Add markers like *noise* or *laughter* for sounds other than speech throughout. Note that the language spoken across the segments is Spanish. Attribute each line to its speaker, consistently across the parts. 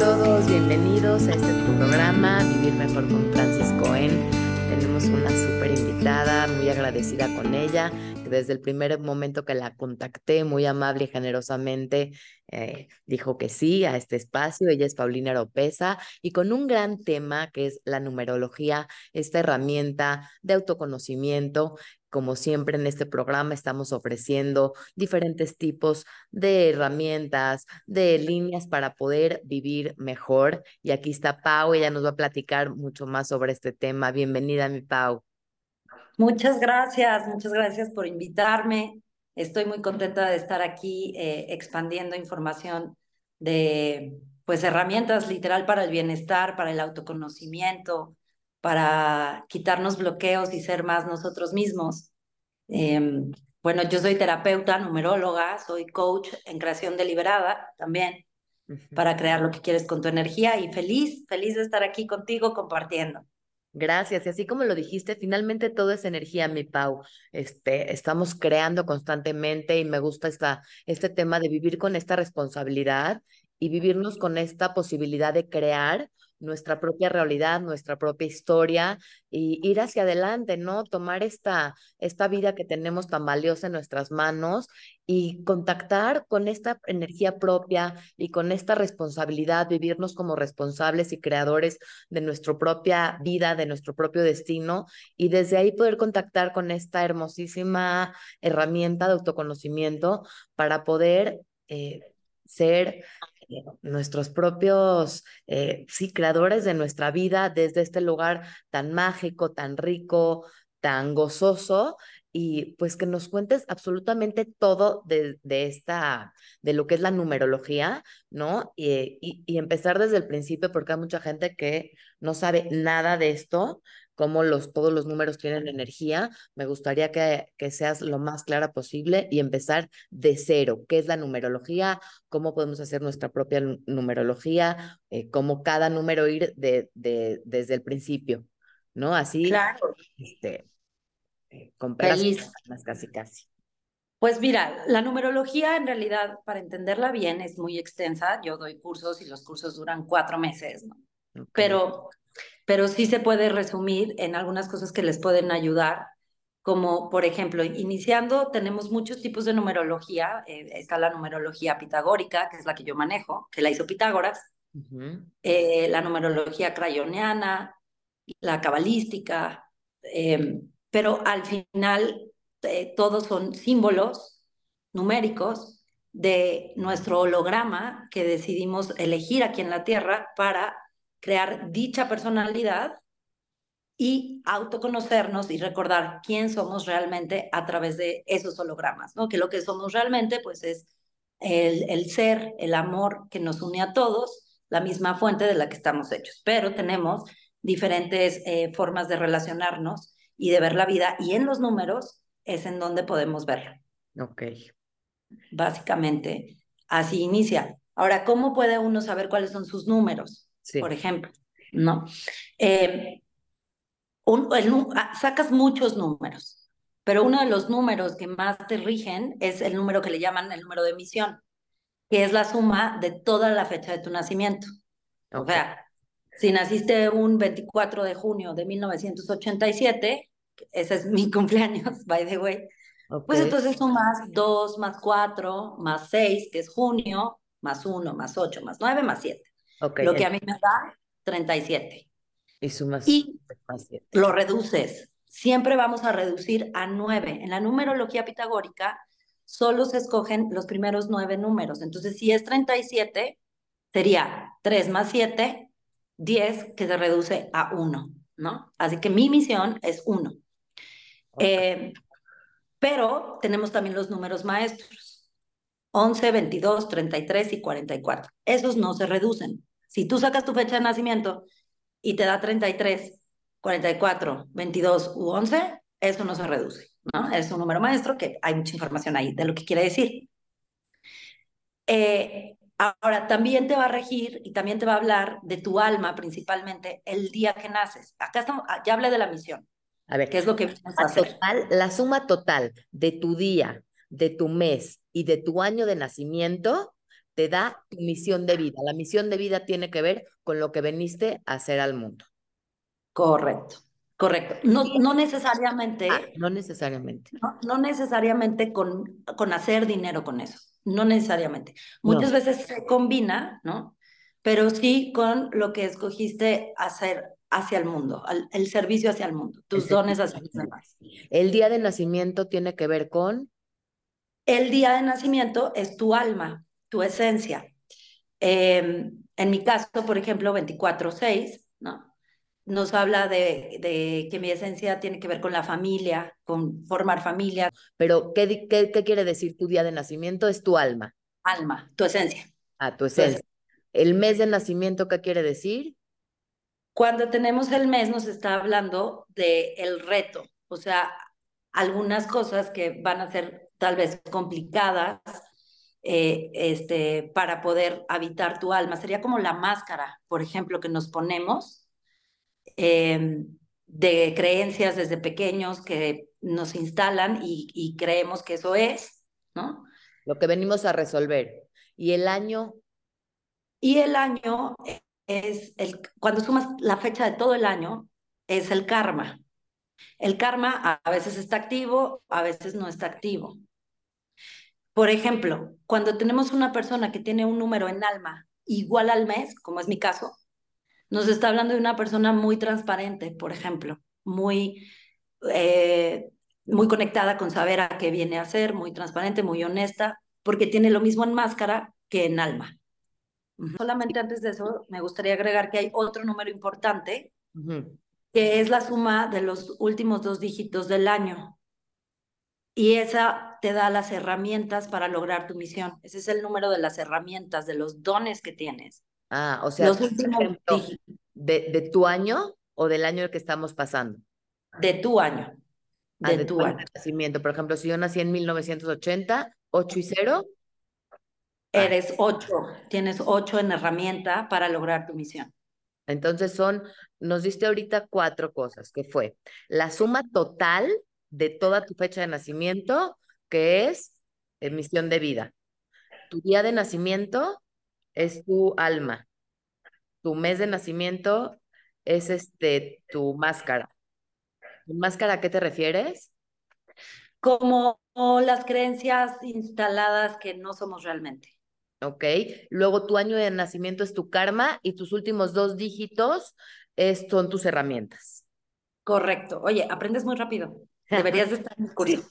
Speaker 1: todos, bienvenidos a este programa Vivir Mejor con Francis Cohen. Tenemos una súper invitada, muy agradecida con ella, desde el primer momento que la contacté, muy amable y generosamente, eh, dijo que sí a este espacio. Ella es Paulina Oropesa y con un gran tema que es la numerología, esta herramienta de autoconocimiento como siempre en este programa estamos ofreciendo diferentes tipos de herramientas, de líneas para poder vivir mejor. Y aquí está Pau, ella nos va a platicar mucho más sobre este tema. Bienvenida, mi Pau.
Speaker 2: Muchas gracias, muchas gracias por invitarme. Estoy muy contenta de estar aquí eh, expandiendo información de pues herramientas literal para el bienestar, para el autoconocimiento, para quitarnos bloqueos y ser más nosotros mismos. Em, bueno, yo soy terapeuta, numeróloga, soy coach en creación deliberada también, para crear lo que quieres con tu energía y feliz, feliz de estar aquí contigo compartiendo.
Speaker 1: Gracias. Y así como lo dijiste, finalmente todo es energía, mi Pau. Este, estamos creando constantemente y me gusta esta, este tema de vivir con esta responsabilidad y vivirnos con esta posibilidad de crear nuestra propia realidad, nuestra propia historia y ir hacia adelante, ¿no? Tomar esta, esta vida que tenemos tan valiosa en nuestras manos y contactar con esta energía propia y con esta responsabilidad, vivirnos como responsables y creadores de nuestra propia vida, de nuestro propio destino y desde ahí poder contactar con esta hermosísima herramienta de autoconocimiento para poder eh, ser nuestros propios, eh, sí, creadores de nuestra vida desde este lugar tan mágico, tan rico, tan gozoso y pues que nos cuentes absolutamente todo de, de, esta, de lo que es la numerología, ¿no? Y, y, y, empezar desde el principio porque hay mucha gente que no sabe nada de esto cómo los, todos los números tienen energía. Me gustaría que, que seas lo más clara posible y empezar de cero. ¿Qué es la numerología? ¿Cómo podemos hacer nuestra propia numerología? Eh, ¿Cómo cada número ir de, de, desde el principio? ¿No? Así,
Speaker 2: claro.
Speaker 1: este,
Speaker 2: eh, casi, casi. Pues mira, la numerología en realidad, para entenderla bien, es muy extensa. Yo doy cursos y los cursos duran cuatro meses, ¿no? Pero pero sí se puede resumir en algunas cosas que les pueden ayudar, como por ejemplo, iniciando, tenemos muchos tipos de numerología. Eh, está la numerología pitagórica, que es la que yo manejo, que la hizo Pitágoras, eh, la numerología crayoniana, la cabalística, em, pero al final eh, todos son símbolos numéricos de nuestro holograma que decidimos elegir aquí en la Tierra para crear dicha personalidad y autoconocernos y recordar quién somos realmente a través de esos hologramas, ¿no? Que lo que somos realmente, pues, es el, el ser, el amor que nos une a todos, la misma fuente de la que estamos hechos. Pero tenemos diferentes eh, formas de relacionarnos y de ver la vida, y en los números es en donde podemos verlo.
Speaker 1: Ok.
Speaker 2: Básicamente, así inicia. Ahora, ¿cómo puede uno saber cuáles son sus números? Por ejemplo, ¿no? Eh, ah, sacas muchos números, pero uno de los números que más te rigen es el número que le llaman el número de emisión, que es la suma de toda la fecha de tu nacimiento. O sea, si naciste un 24 de junio de 1987, ese es mi *laughs* cumpleaños, by the way, pues entonces sumas 2 más 4 más 6, que es junio, más 1 más 8 más 9 más 7. Lo que a mí me da 37.
Speaker 1: Y sumas
Speaker 2: y lo reduces. Siempre vamos a reducir a 9. En la numerología pitagórica solo se escogen los primeros 9 números. Entonces, si es 37, sería 3 más 7, 10, que se reduce a 1, ¿no? Así que mi misión es 1. Eh, pero tenemos también los números maestros. 11, 22, 33 y 44. Esos no se reducen. Si tú sacas tu fecha de nacimiento y te da 33, 44, 22 u 11, eso no se reduce, ¿no? Es un número maestro que hay mucha información ahí de lo que quiere decir. Eh, ahora, también te va a regir y también te va a hablar de tu alma principalmente el día que naces. Acá estamos, ah, ya hablé de la misión.
Speaker 1: A ver, ¿qué es lo que vas a hacer? la suma total de tu día, de tu mes y de tu año de nacimiento te da tu misión de vida. La misión de vida tiene que ver con lo que veniste a hacer al mundo.
Speaker 2: Correcto, correcto. No, no necesariamente.
Speaker 1: Ah, no necesariamente.
Speaker 2: No, necesariamente con, con hacer dinero con eso. No necesariamente. Muchas veces se combina, ¿no? Pero sí con lo que escogiste hacer hacia el mundo, el servicio hacia el mundo, tus dones hacia los demás.
Speaker 1: El día de nacimiento tiene que ver con.
Speaker 2: El día de nacimiento es tu alma, tu esencia. Em, en mi caso, por ejemplo, 24-6, ¿no? nos habla de, de, que mi esencia tiene que ver con la familia, con formar familia.
Speaker 1: Pero, ¿qué, qué, qué quiere decir tu día de nacimiento? Es tu alma.
Speaker 2: Alma, tu esencia.
Speaker 1: Ah, tu esencia. ¿El mes de nacimiento qué quiere decir?
Speaker 2: Cuando tenemos el mes nos está hablando de el reto, o sea, algunas cosas que van a ser tal vez complicadas eh, este, para poder habitar tu alma. Sería como la máscara, por ejemplo, que nos ponemos Em, de creencias desde pequeños que nos instalan y, creemos que eso es, ¿no?
Speaker 1: Lo que venimos a resolver. ¿Y el año?
Speaker 2: Y el año es, el, cuando sumas la fecha de todo el año, es el karma. El karma a veces está activo, a veces no está activo. Por ejemplo, cuando tenemos una persona que tiene un número en alma igual al mes, como es mi caso, nos está hablando de una persona muy transparente, por ejemplo, muy, eh, muy conectada con saber a qué viene a ser, muy transparente, muy honesta, porque tiene lo mismo en máscara que en alma. Solamente antes de eso, me gustaría agregar que hay otro número importante, que es la suma de los últimos dos dígitos del año. Y esa te da las herramientas para lograr tu misión. Ese es el número de las herramientas, de los dones que tienes.
Speaker 1: Ah, o sea, de, de, tu año o del año el que estamos pasando?
Speaker 2: De tu año.
Speaker 1: Ah, de, tu, año. nacimiento. Por ejemplo, si yo nací en 1980, 8 y 0.
Speaker 2: Ah. Eres 8, tienes 8 en herramienta para lograr tu misión.
Speaker 1: Entonces son, nos diste ahorita cuatro cosas, que fue la suma total de toda tu fecha de nacimiento, que es misión de vida. Tu día de nacimiento, es tu alma. Tu mes de nacimiento es este tu máscara. ¿Tu máscara a qué te refieres?
Speaker 2: Como las creencias instaladas que no somos realmente.
Speaker 1: Ok. Luego tu año de nacimiento es tu karma y tus últimos dos dígitos es, son tus herramientas.
Speaker 2: Correcto. Oye, aprendes muy rápido. Deberías *laughs* estar en curso.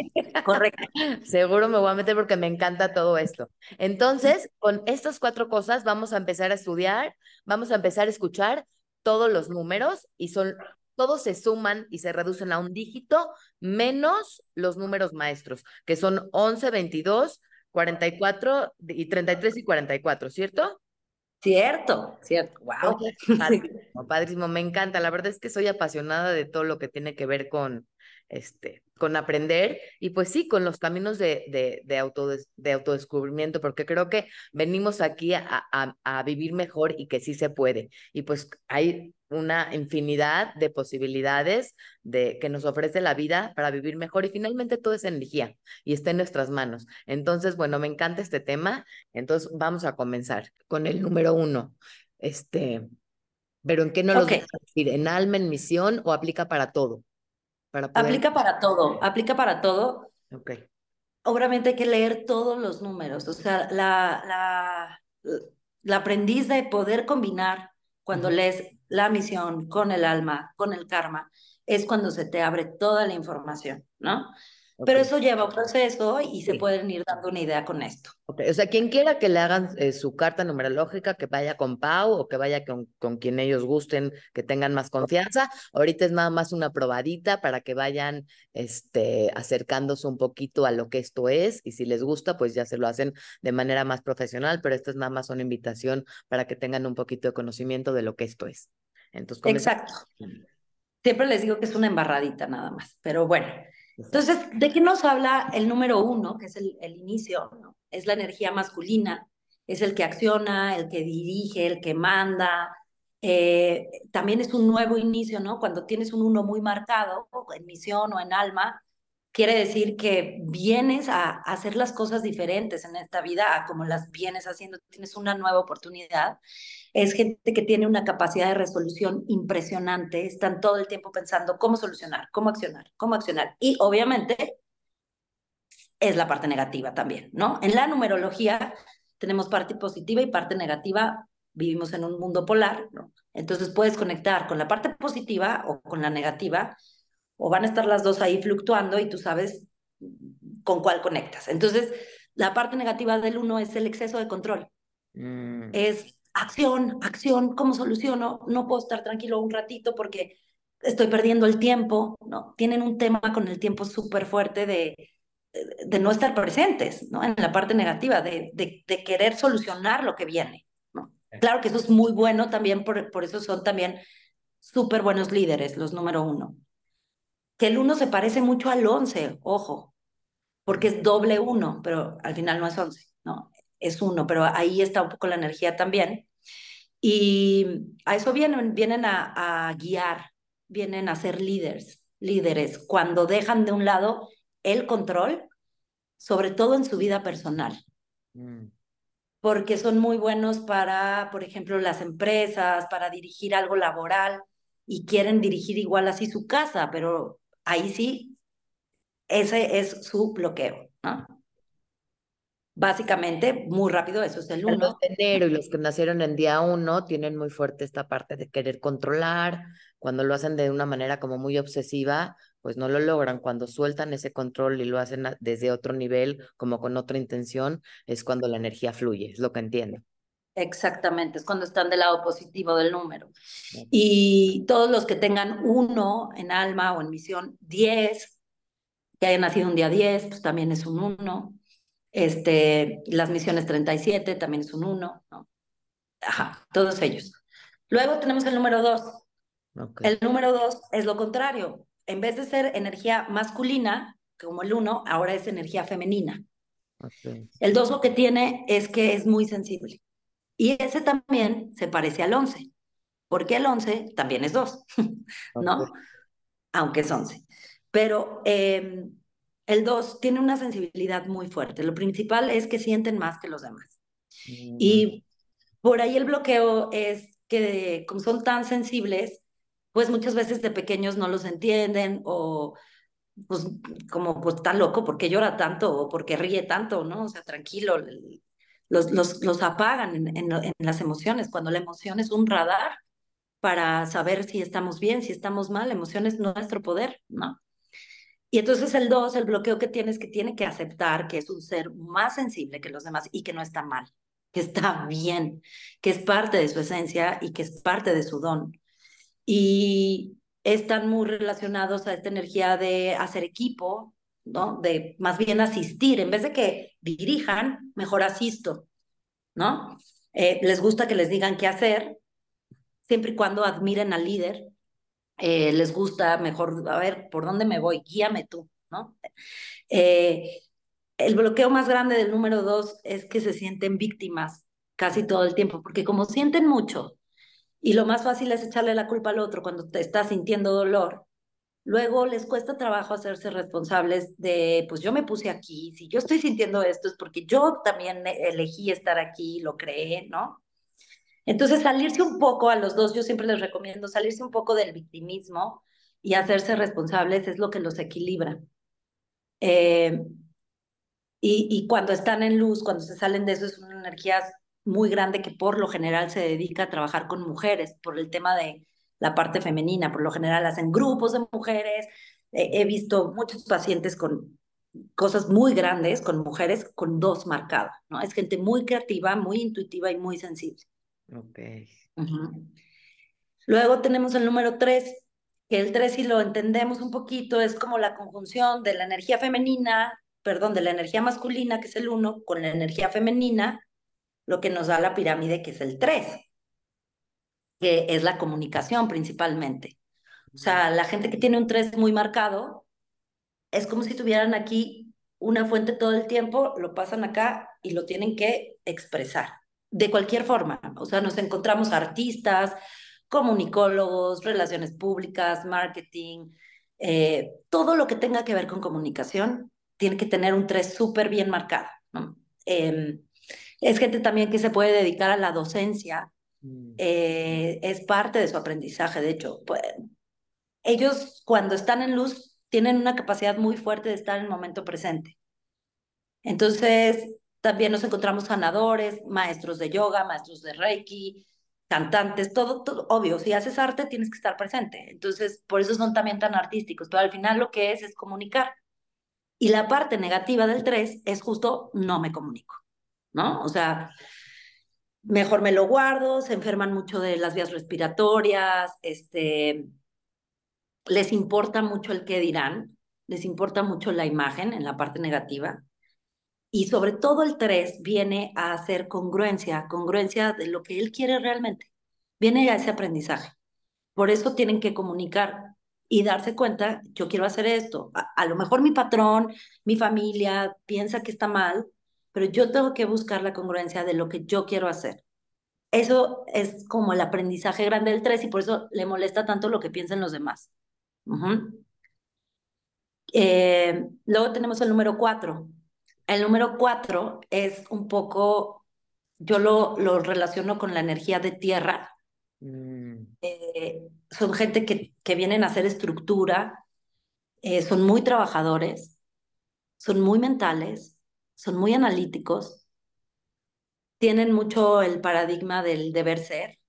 Speaker 2: Correcto.
Speaker 1: Seguro me voy a meter porque me encanta todo esto. Entonces, con estas cuatro cosas vamos a empezar a estudiar, vamos a empezar a escuchar todos los números y son todos se suman y se reducen a un dígito menos los números maestros, que son 11, 22, 44 y 33 y 44, ¿cierto?
Speaker 2: Cierto, cierto, wow.
Speaker 1: Padrísimo, padrísimo, me encanta. La verdad es que soy apasionada de todo lo que tiene que ver con, este, con aprender y pues sí, con los caminos de, de, de, de autodescubrimiento, porque creo que venimos aquí a, a, vivir mejor y que sí se puede. Y pues hay una infinidad de posibilidades de que nos ofrece la vida para vivir mejor y finalmente todo es energía y está en nuestras manos. Entonces, bueno, me encanta este tema. Entonces, vamos a comenzar con el número uno. Este, pero ¿en qué no lo okay. a decir? ¿En alma, en misión o aplica para todo?
Speaker 2: Aplica para todo, aplica para todo.
Speaker 1: Ok.
Speaker 2: Obviamente hay que leer todos los números, o sea, la, la, la aprendiz de poder combinar cuando lees la misión con el alma, con el karma, es cuando se te abre toda la información, ¿no? Pero eso lleva un proceso y se pueden ir dando una idea con esto.
Speaker 1: Okay. O sea, quien quiera que le hagan eh, su carta numerológica, que vaya con Pau o que vaya con, con quien ellos gusten, que tengan más confianza. Ahorita es nada más una probadita para que vayan este, acercándose un poquito a lo que esto es y si les gusta, pues ya se lo hacen de manera más profesional, pero esto es nada más una invitación para que tengan un poquito de conocimiento de lo que esto es. Entonces,
Speaker 2: Exacto. Siempre les digo que es una embarradita nada más, pero bueno. Entonces, ¿de qué nos habla el número uno, que es el, el inicio? Es la energía masculina, es el que acciona, el que dirige, el que manda. Eh, también es un nuevo inicio, ¿no? Cuando tienes un uno muy marcado, en misión o en alma, quiere decir que vienes a, hacer las cosas diferentes en esta vida, como las vienes haciendo, tienes una nueva oportunidad. Es gente que tiene una capacidad de resolución impresionante, están todo el tiempo pensando cómo solucionar, cómo accionar, cómo accionar. Y obviamente es la parte negativa también, ¿no? En la numerología tenemos parte positiva y parte negativa, vivimos en un mundo polar, ¿no? Entonces puedes conectar con la parte positiva o con la negativa o van a estar las dos ahí fluctuando y tú sabes con cuál conectas. Entonces, la parte negativa del uno es el exceso de control. Mm. Es acción, acción, ¿cómo soluciono? No puedo estar tranquilo un ratito porque estoy perdiendo el tiempo, ¿no? Tienen un tema con el tiempo súper fuerte de, de no estar presentes, ¿no? En la parte negativa, de, de, de querer solucionar lo que viene, ¿no? Claro que eso es muy bueno también, por, por eso son también súper buenos líderes, los número uno que el 1 se parece mucho al 11, ojo, porque es doble 1, pero al final no es 11, ¿no? Es 1, pero ahí está un poco la energía también. Y a eso vienen, vienen a, guiar, vienen a ser líderes, líderes, cuando dejan de un lado el control, sobre todo en su vida personal. Mm. Porque son muy buenos para, por ejemplo, las empresas, para dirigir algo laboral y quieren dirigir igual así su casa, pero ahí sí, ese es su bloqueo, ¿no? Básicamente, muy rápido, eso es el uno.
Speaker 1: Los de enero y los que nacieron en día uno tienen muy fuerte esta parte de querer controlar. Cuando lo hacen de una manera como muy obsesiva, pues no lo logran. Cuando sueltan ese control y lo hacen desde otro nivel, como con otra intención, es cuando la energía fluye, es lo que entiendo.
Speaker 2: Exactamente, es cuando están del lado positivo del número. Y todos los que tengan uno en alma o en misión, 10, que hayan nacido un día 10, pues también es un 1. Este, las misiones 37 también es un 1, ¿no? Ajá, todos ellos. Luego tenemos el número 2. El número 2 es lo contrario. En vez de ser energía masculina, como el 1, ahora es energía femenina. El 2 lo que tiene es que es muy sensible. Y ese también se parece al 11, porque el 11 también es 2, *laughs* ¿no? Aunque es 11. Pero em, el 2 tiene una sensibilidad muy fuerte. Lo principal es que sienten más que los demás. Mm. Y por ahí el bloqueo es que como son tan sensibles, pues muchas veces de pequeños no los entienden o pues como pues tan loco, porque llora tanto o porque ríe tanto, ¿no? O sea, tranquilo, los, los, apagan en, las emociones, cuando la emoción es un radar para saber si estamos bien, si estamos mal, la emoción es nuestro poder, ¿no? Y entonces el dos, el bloqueo que tiene que tiene que aceptar que es un ser más sensible que los demás y que no está mal, que está bien, que es parte de su esencia y que es parte de su don. Y están muy relacionados a esta energía de hacer equipo, ¿no? De más bien asistir, en vez de que dirijan, mejor asisto, ¿no? Eh, les gusta que les digan qué hacer, siempre y cuando admiren al líder, eh, les gusta mejor, a ver, ¿por dónde me voy? Guíame tú, ¿no? Eh, el bloqueo más grande del número dos es que se sienten víctimas casi todo el tiempo, porque como sienten mucho y lo más fácil es echarle la culpa al otro cuando te estás sintiendo dolor, Luego les cuesta trabajo hacerse responsables de, pues yo me puse aquí, si yo estoy sintiendo esto es porque yo también elegí estar aquí, lo creé, ¿no? Entonces salirse un poco a los dos, yo siempre les recomiendo salirse un poco del victimismo y hacerse responsables es lo que los equilibra. Eh, y, y cuando están en luz, cuando se salen de eso, es una energía muy grande que por lo general se dedica a trabajar con mujeres por el tema de la parte femenina. Por lo general hacen grupos de mujeres. he visto muchos pacientes con cosas muy grandes, con mujeres con dos marcadas, ¿no? Es gente muy creativa, muy intuitiva y muy sensible.
Speaker 1: Ok.
Speaker 2: Luego tenemos el número tres, que el tres, si lo entendemos un poquito, es como la conjunción de la energía femenina, perdón, de la energía masculina, que es el uno, con la energía femenina, lo que nos da la pirámide, que es el tres que es la comunicación principalmente. O sea, la gente que tiene un 3 muy marcado, es como si tuvieran aquí una fuente todo el tiempo, lo pasan acá y lo tienen que expresar de cualquier forma. O sea, nos encontramos artistas, comunicólogos, relaciones públicas, marketing, Eh, todo lo que tenga que ver con comunicación tiene que tener un 3 súper bien marcado. Em, es gente también que se puede dedicar a la docencia. Eh, es parte de su aprendizaje, de hecho. Pues, ellos cuando están en luz tienen una capacidad muy fuerte de estar en el momento presente. Entonces, también nos encontramos sanadores, maestros de yoga, maestros de Reiki, cantantes, todo, todo, obvio, si haces arte tienes que estar presente. Entonces, por eso son también tan artísticos, pero al final lo que es es comunicar. Y la parte negativa del 3 es justo no me comunico, ¿no? O sea, mejor me lo guardo, se enferman mucho de las vías respiratorias, este, les importa mucho el qué dirán, les importa mucho la imagen en la parte negativa. Y sobre todo el 3 viene a hacer congruencia, congruencia de lo que él quiere realmente. Viene a ese aprendizaje. Por eso tienen que comunicar y darse cuenta, yo quiero hacer esto. A, lo mejor mi patrón, mi familia piensa que está mal, pero yo tengo que buscar la congruencia de lo que yo quiero hacer. Eso es como el aprendizaje grande del 3 y por eso le molesta tanto lo que piensan los demás. Eh, luego tenemos el número 4 el número cuatro es un poco, yo lo, lo relaciono con la energía de tierra. Mm. Eh, son gente que, que, vienen a hacer estructura, eh, son muy trabajadores, son muy mentales, son muy analíticos, tienen mucho el paradigma del deber ser.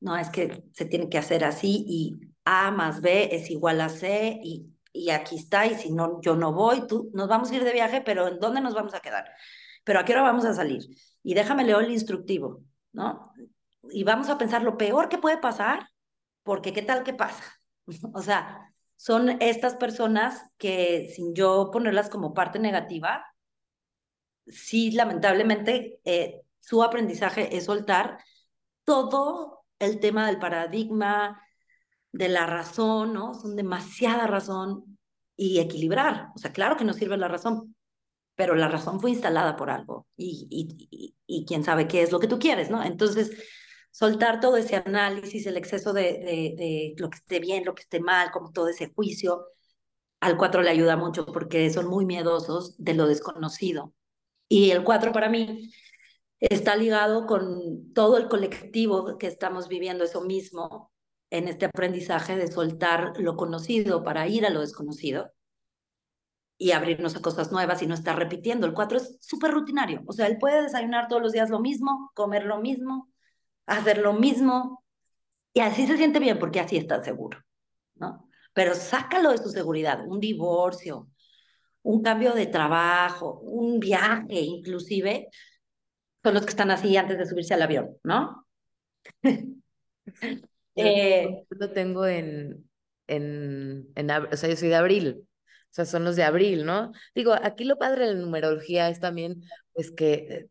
Speaker 2: No es que se tiene que hacer así y A más B es igual a C y y aquí está, y si no, yo no voy, tú, nos vamos a ir de viaje, pero ¿en dónde nos vamos a quedar? Pero ¿a qué hora vamos a salir? Y déjame leer el instructivo, ¿no? Y vamos a pensar lo peor que puede pasar, porque ¿qué tal que pasa? *laughs* o sea, son estas personas que sin yo ponerlas como parte negativa, sí, lamentablemente, eh, su aprendizaje es soltar todo el tema del paradigma, de la razón, ¿no? Son demasiada razón y equilibrar. O sea, claro que nos sirve la razón, pero la razón fue instalada por algo y, y, y, quién sabe qué es lo que tú quieres, ¿no? Entonces, soltar todo ese análisis, el exceso de, de, de lo que esté bien, lo que esté mal, como todo ese juicio, al cuatro le ayuda mucho porque son muy miedosos de lo desconocido. Y el cuatro para mí está ligado con todo el colectivo que estamos viviendo eso mismo, en este aprendizaje de soltar lo conocido para ir a lo desconocido y abrirnos a cosas nuevas y no estar repitiendo. El 4 es súper rutinario, o sea, él puede desayunar todos los días lo mismo, comer lo mismo, hacer lo mismo, y así se siente bien porque así está seguro, ¿no? Pero sácalo de su seguridad, un divorcio, un cambio de trabajo, un viaje inclusive, son los que están así antes de subirse al avión, ¿no? *laughs*
Speaker 1: Eh, lo tengo en, en, en, o sea, yo soy de abril, o sea, son los de abril, ¿no? Digo, aquí lo padre de la numerología es también, pues que eh,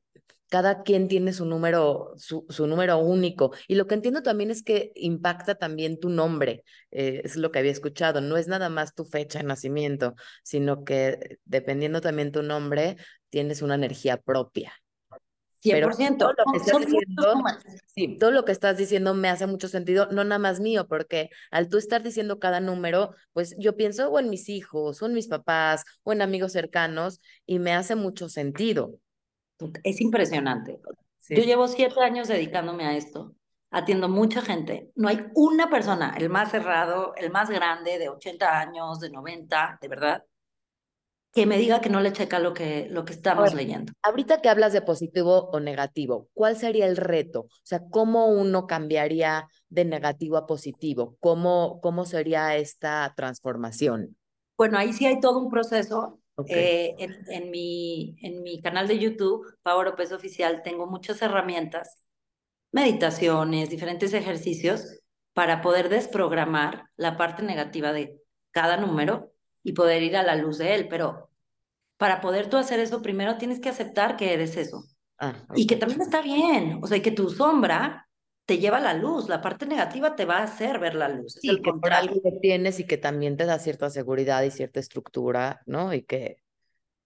Speaker 1: cada quien tiene su número, su, su, número único. Y lo que entiendo también es que impacta también tu nombre, eh, es lo que había escuchado, no es nada más tu fecha de nacimiento, sino que dependiendo también tu nombre, tienes una energía propia.
Speaker 2: 100%.
Speaker 1: todo lo, que estás diciendo, sí, todo lo que estás diciendo me hace mucho sentido, no nada más mío, porque al tú estar diciendo cada número, pues yo pienso o en mis hijos, o en mis papás, o en amigos cercanos, y me hace mucho sentido.
Speaker 2: Es impresionante. Yo llevo siete años dedicándome a esto, atiendo mucha gente. No hay una persona, el más cerrado, el más grande, de 80 años, de 90, de verdad, que me diga que no le checa lo que, lo que estamos leyendo.
Speaker 1: Ahorita que hablas de positivo o negativo, ¿cuál sería el reto? O sea, ¿cómo uno cambiaría de negativo a positivo? ¿Cómo, cómo sería esta transformación?
Speaker 2: Bueno, ahí sí hay todo un proceso. Eh, en, en, mi, en mi canal de YouTube, Power Up Oficial, tengo muchas herramientas, meditaciones, diferentes ejercicios para poder desprogramar la parte negativa de cada número y poder ir a la luz de él, pero para poder tú hacer eso, primero tienes que aceptar que eres eso. Ah, y que también está bien, o sea, que tu sombra te lleva a la luz, la parte negativa te va a hacer ver la luz.
Speaker 1: Sí, que por algo que tienes y que también te da cierta seguridad y cierta estructura, ¿no? Y que...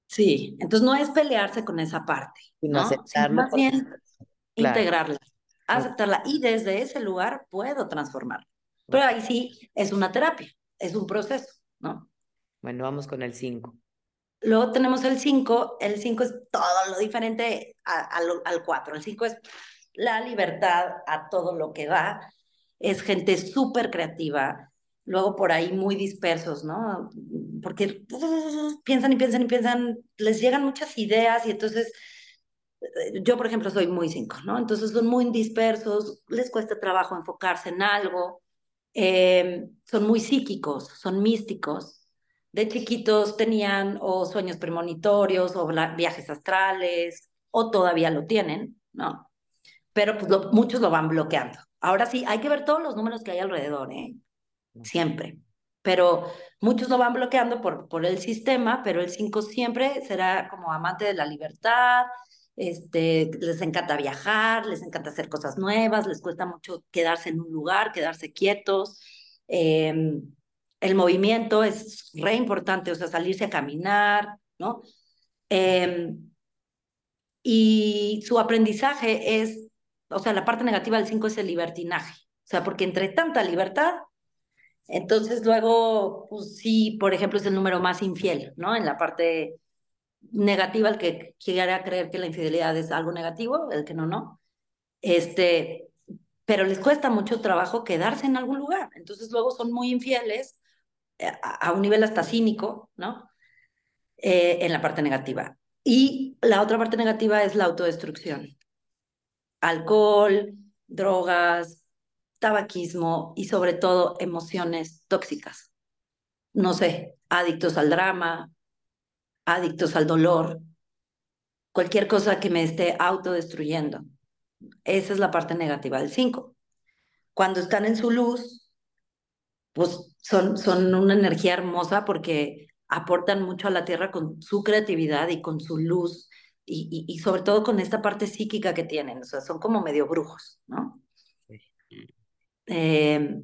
Speaker 2: Sí, entonces no es pelearse con esa parte, ¿no? Aceptarla. Más bien integrarla, aceptarla y desde ese lugar puedo transformarla. Pero ahí sí es una terapia, es un proceso. ¿no?
Speaker 1: Bueno, vamos con el 5.
Speaker 2: Luego tenemos el 5, el 5 es todo lo diferente al 4. El 5 es la libertad a todo lo que da. Es gente súper creativa, luego por ahí muy dispersos, ¿no? Porque *laughs* piensan y piensan y piensan, les llegan muchas ideas y entonces eh, yo, por ejemplo, soy muy 5, ¿no? Entonces son muy dispersos, les cuesta trabajo enfocarse en algo, eh, son muy psíquicos, son místicos, de chiquitos tenían o sueños premonitorios o viajes astrales o todavía lo tienen, ¿no? Pero pues muchos lo van bloqueando. Ahora sí, hay que ver todos los números que hay alrededor, ¿eh? Siempre. Pero muchos lo van bloqueando por, por el sistema, pero el 5 siempre será como amante de la libertad, este, les encanta viajar, les encanta hacer cosas nuevas, les cuesta mucho quedarse en un lugar, quedarse quietos. Eh, el movimiento es re importante, o sea, salirse a caminar, ¿no? Em, y su aprendizaje es, o sea, la parte negativa del 5 es el libertinaje, o sea, porque entre tanta libertad, entonces luego, pues sí, por ejemplo, es el número más infiel, ¿no? En la parte negativa, el que quiera creer que la infidelidad es algo negativo, el que no, no. Este, pero les cuesta mucho trabajo quedarse en algún lugar. Entonces luego son muy infieles a, un nivel hasta cínico, ¿no? Eh, en la parte negativa. Y la otra parte negativa es la autodestrucción. Alcohol, drogas, tabaquismo y sobre todo emociones tóxicas. No sé, adictos al drama, adictos al dolor, cualquier cosa que me esté autodestruyendo. Esa es la parte negativa del 5. Cuando están en su luz, pues son, son una energía hermosa porque aportan mucho a la tierra con su creatividad y con su luz y, y, sobre todo con esta parte psíquica que tienen, o sea, son como medio brujos, ¿no? Eh,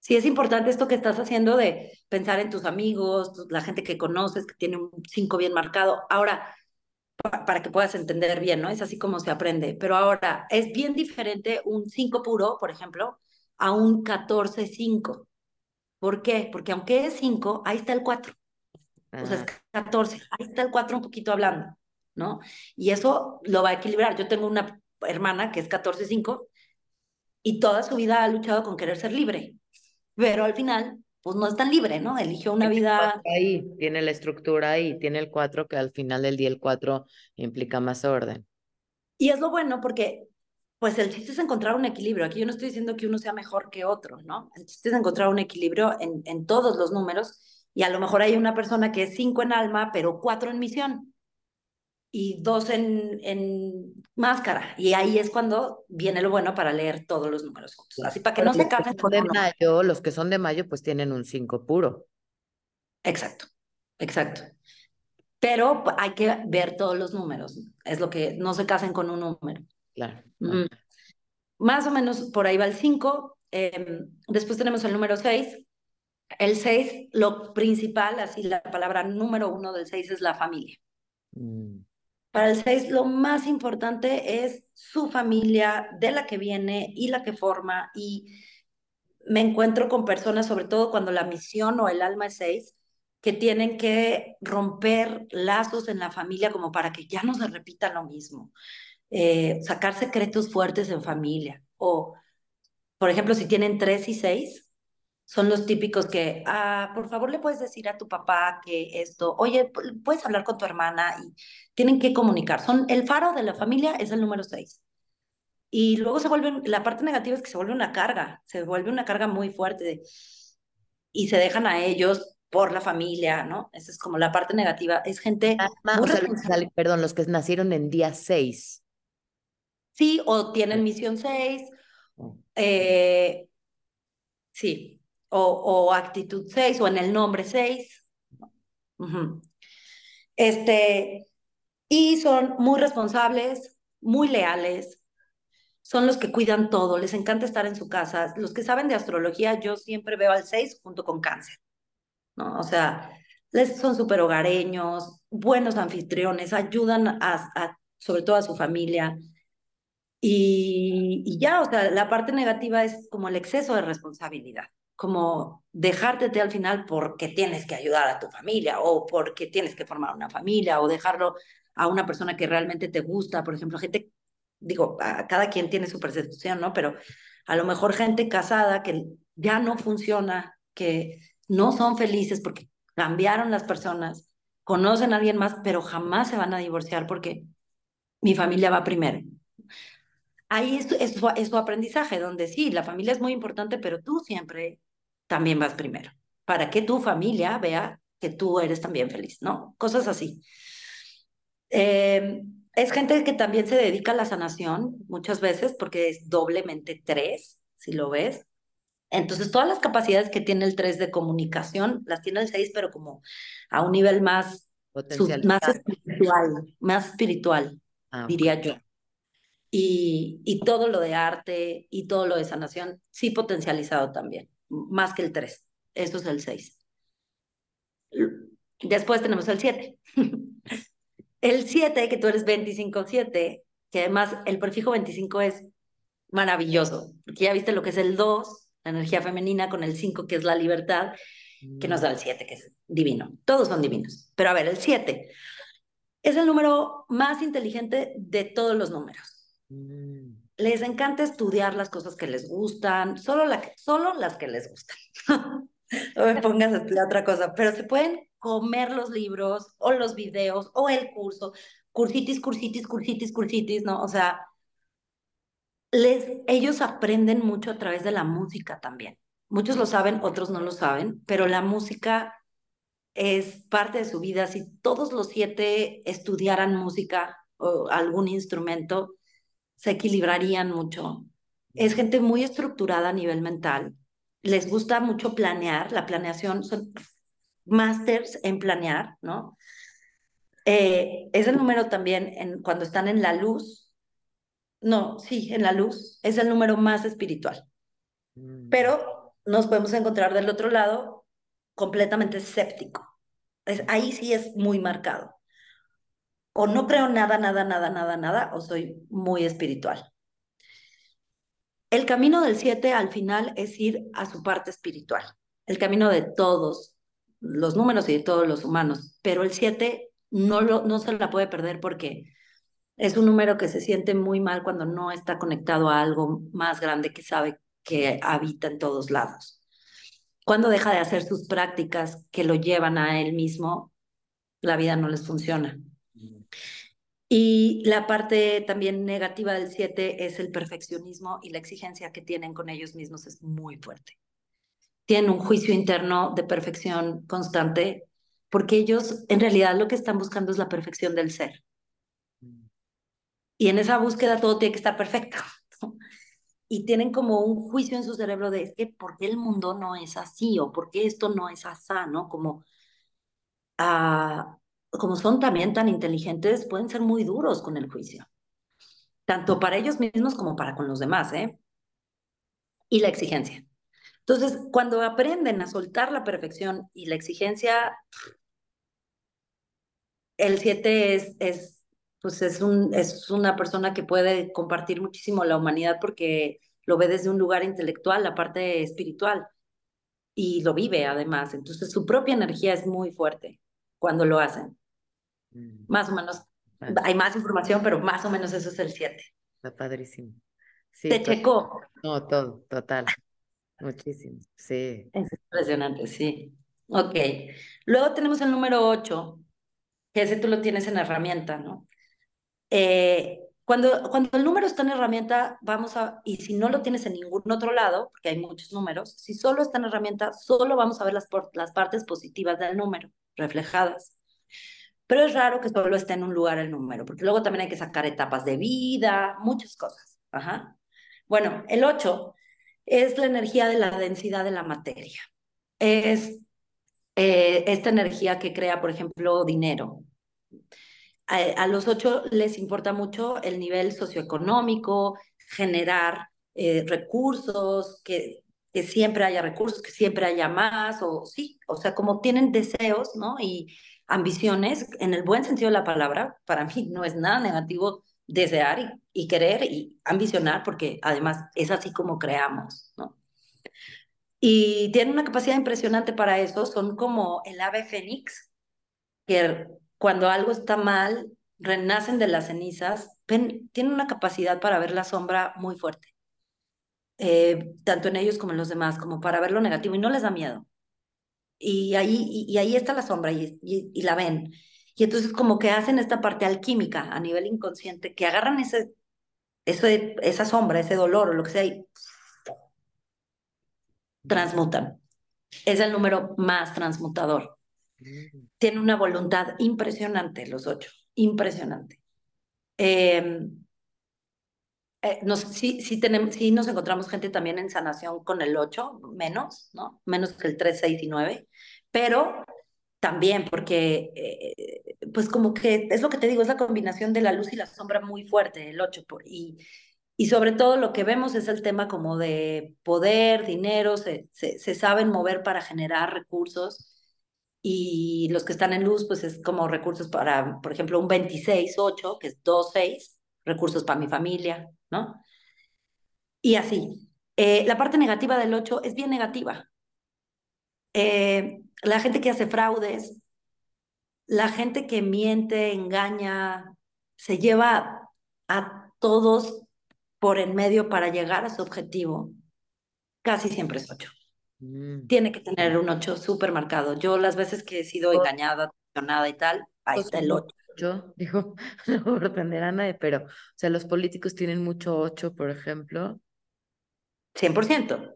Speaker 2: sí es importante esto que estás haciendo de pensar en tus amigos, la gente que conoces, que tiene un 5 bien marcado. Ahora, para que puedas entender bien, ¿no? Es así como se aprende. Pero ahora, es bien diferente un 5 puro, por ejemplo, a un 14-5. ¿Por qué? Porque aunque es 5, ahí está el 4. O sea, es 14. Ahí está el 4 un poquito hablando, ¿no? Y eso lo va a equilibrar. Yo tengo una hermana que es 14-5 y toda su vida ha luchado con querer ser libre. Pero al final, pues no es tan libre, ¿no? Eligió una vida...
Speaker 1: Ahí tiene la estructura ahí, tiene el 4 que al final del día el 4 implica más orden.
Speaker 2: Y es lo bueno porque pues el chiste es encontrar un equilibrio. Aquí yo no estoy diciendo que uno sea mejor que otro, ¿no? El chiste es encontrar un equilibrio en, en todos los números y a lo mejor hay una persona que es cinco en alma, pero cuatro en misión y dos en, en máscara. Y ahí es cuando viene lo bueno para leer todos los números Así para que no se casen
Speaker 1: de mayo, los que son de mayo, pues tienen un cinco puro.
Speaker 2: Exacto, exacto. Pero hay que ver todos los números. Es lo que no se casen con un número.
Speaker 1: Claro.
Speaker 2: Más o menos por ahí va el 5. Em, después tenemos el número 6. El 6, lo principal, así la palabra número uno del 6 es la familia. Mm. Para el 6, lo más importante es su familia, de la que viene y la que forma. Y me encuentro con personas, sobre todo cuando la misión o el alma es 6, que tienen que romper lazos en la familia como para que ya no se repita lo mismo. Eh, sacar secretos fuertes en familia. O, por ejemplo, si tienen tres y seis, son los típicos que, ah, por favor, le puedes decir a tu papá que esto, oye, puedes hablar con tu hermana y tienen que comunicar. Son el faro de la familia es el número seis. Y luego se vuelven, la parte negativa es que se vuelve una carga, se vuelve una carga muy fuerte y se dejan a ellos por la familia, ¿no? Esa es como la parte negativa. Es gente...
Speaker 1: perdón, los que nacieron en día seis
Speaker 2: Sí, o tienen misión 6, eh, sí, o, actitud 6, o en el nombre 6. Este, y son muy responsables, muy leales, son los que cuidan todo, les encanta estar en su casa. Los que saben de astrología, yo siempre veo al 6 junto con cáncer, ¿no? O sea, les, son súper hogareños, buenos anfitriones, ayudan a, sobre todo a su familia. Y, ya, o sea, la parte negativa es como el exceso de responsabilidad, como dejarte al final porque tienes que ayudar a tu familia o porque tienes que formar una familia o dejarlo a una persona que realmente te gusta, por ejemplo, gente, digo, cada quien tiene su percepción, ¿no? Pero a lo mejor gente casada que ya no funciona, que no son felices porque cambiaron las personas, conocen a alguien más, pero jamás se van a divorciar porque mi familia va primero. Ahí es, es, es su aprendizaje, donde sí, la familia es muy importante, pero tú siempre también vas primero, para que tu familia vea que tú eres también feliz, ¿no? Cosas así. Eh, es gente que también se dedica a la sanación muchas veces porque es doblemente tres, si lo ves. Entonces, todas las capacidades que tiene el tres de comunicación las tiene el seis, pero como a un nivel más, más espiritual, más espiritual, ah, diría yo. Y, y todo lo de arte y todo lo de sanación, sí potencializado también más que el 3. Eso es el 6. Después tenemos el 7. *laughs* el 7, que tú eres 25-7, que además el prefijo 25 es maravilloso, porque ya viste lo que es el 2, la energía femenina, con el 5, que es la libertad, que nos da el 7, que es divino. Todos son divinos. Pero a ver, el 7 es el número más inteligente de todos los números. Mm les encanta estudiar las cosas que les gustan, solo, la, solo las que les gustan. *laughs* no me pongas a otra cosa, pero se pueden comer los libros o los videos o el curso, cursitis, cursitis, cursitis, cursitis, ¿no? O sea, les, ellos aprenden mucho a través de la música también. Muchos lo saben, otros no lo saben, pero la música es parte de su vida. Si todos los siete estudiaran música o algún instrumento, se equilibrarían mucho. Es gente muy estructurada a nivel mental. Les gusta mucho planear. La planeación son masters en planear, ¿no? Eh, es el número también en, cuando están en la luz. No, sí, en la luz. Es el número más espiritual. Mm. Pero nos podemos encontrar del otro lado completamente escéptico. Es, ahí sí es muy marcado o no creo nada, nada, nada, nada, nada, o soy muy espiritual. El camino del siete al final es ir a su parte espiritual, el camino de todos los números y de todos los humanos, pero el siete no, lo, no se la puede perder porque es un número que se siente muy mal cuando no está conectado a algo más grande que sabe que habita en todos lados. Cuando deja de hacer sus prácticas que lo llevan a él mismo, la vida no les funciona. Y la parte también negativa del 7 es el perfeccionismo y la exigencia que tienen con ellos mismos es muy fuerte. Tienen un juicio interno de perfección constante porque ellos en realidad lo que están buscando es la perfección del ser. Y en esa búsqueda todo tiene que estar perfecto. Y tienen como un juicio en su cerebro de, es que, ¿por qué el mundo no es así? ¿O por qué esto no es así? ¿no? Como, a como son también tan inteligentes, pueden ser muy duros con el juicio, tanto para ellos mismos como para con los demás, ¿eh? Y la exigencia. Entonces, cuando aprenden a soltar la perfección y la exigencia, el 7 es, es, pues es, un, es una persona que puede compartir muchísimo la humanidad porque lo ve desde un lugar intelectual, la parte espiritual, y lo vive además. Entonces, su propia energía es muy fuerte cuando lo hacen. Mm. Más o menos. Hay más información, pero más o menos eso es el 7.
Speaker 1: Está padrísimo.
Speaker 2: Sí, Te checó.
Speaker 1: No, todo, total. Muchísimo. Sí.
Speaker 2: Es impresionante, sí. Ok. Luego tenemos el número 8, que ese tú lo tienes en herramienta, ¿no? Eh, cuando, cuando el número está en herramienta, vamos a, y si no lo tienes en ningún otro lado, porque hay muchos números, si solo está en herramienta, solo vamos a ver las, las partes positivas del número reflejadas. Pero es raro que solo esté en un lugar el número, porque luego también hay que sacar etapas de vida, muchas cosas. Bueno, el 8 es la energía de la densidad de la materia. Es eh, esta energía que crea, por ejemplo, dinero. A, los 8 les importa mucho el nivel socioeconómico, generar eh, recursos, que, que siempre haya recursos, que siempre haya más, o sí, o sea, como tienen deseos, ¿no? Y, ambiciones, en el buen sentido de la palabra, para mí no es nada negativo desear y, querer y ambicionar, porque además es así como creamos, ¿no? Y tienen una capacidad impresionante para eso, son como el ave fénix, que cuando algo está mal, renacen de las cenizas, tienen una capacidad para ver la sombra muy fuerte, eh, tanto en ellos como en los demás, como para ver lo negativo y no les da miedo. Y ahí, y, ahí está la sombra y, y, la ven. Y entonces como que hacen esta parte alquímica a nivel inconsciente, que agarran ese, ese, esa sombra, ese dolor o lo que sea y transmutan. Es el número más transmutador. Mm. Tiene una voluntad impresionante, los ocho, impresionante. Em, eh, nos, sí, sí, tenemos, sí nos encontramos gente también en sanación con el 8, menos, ¿no? Menos que el 3, 6 y 9, pero también porque, eh, pues como que es lo que te digo, es la combinación de la luz y la sombra muy fuerte, el 8, y, y sobre todo lo que vemos es el tema como de poder, dinero, se, se, saben mover para generar recursos y los que están en luz, pues es como recursos para, por ejemplo, un 26-8, que es 2-6, recursos para mi familia, ¿no? Y así. Eh, la parte negativa del 8 es bien negativa. Eh, la gente que hace fraudes, la gente que miente, engaña, se lleva a todos por en medio para llegar a su objetivo, casi siempre es 8. Mm. Tiene que tener un 8 súper marcado. Yo las veces que he sido engañada, traicionada y tal, ahí está el 8.
Speaker 1: Yo digo, *laughs* no sorprenderá a nadie, pero, o sea, los políticos tienen mucho 8, por ejemplo.
Speaker 2: 100%.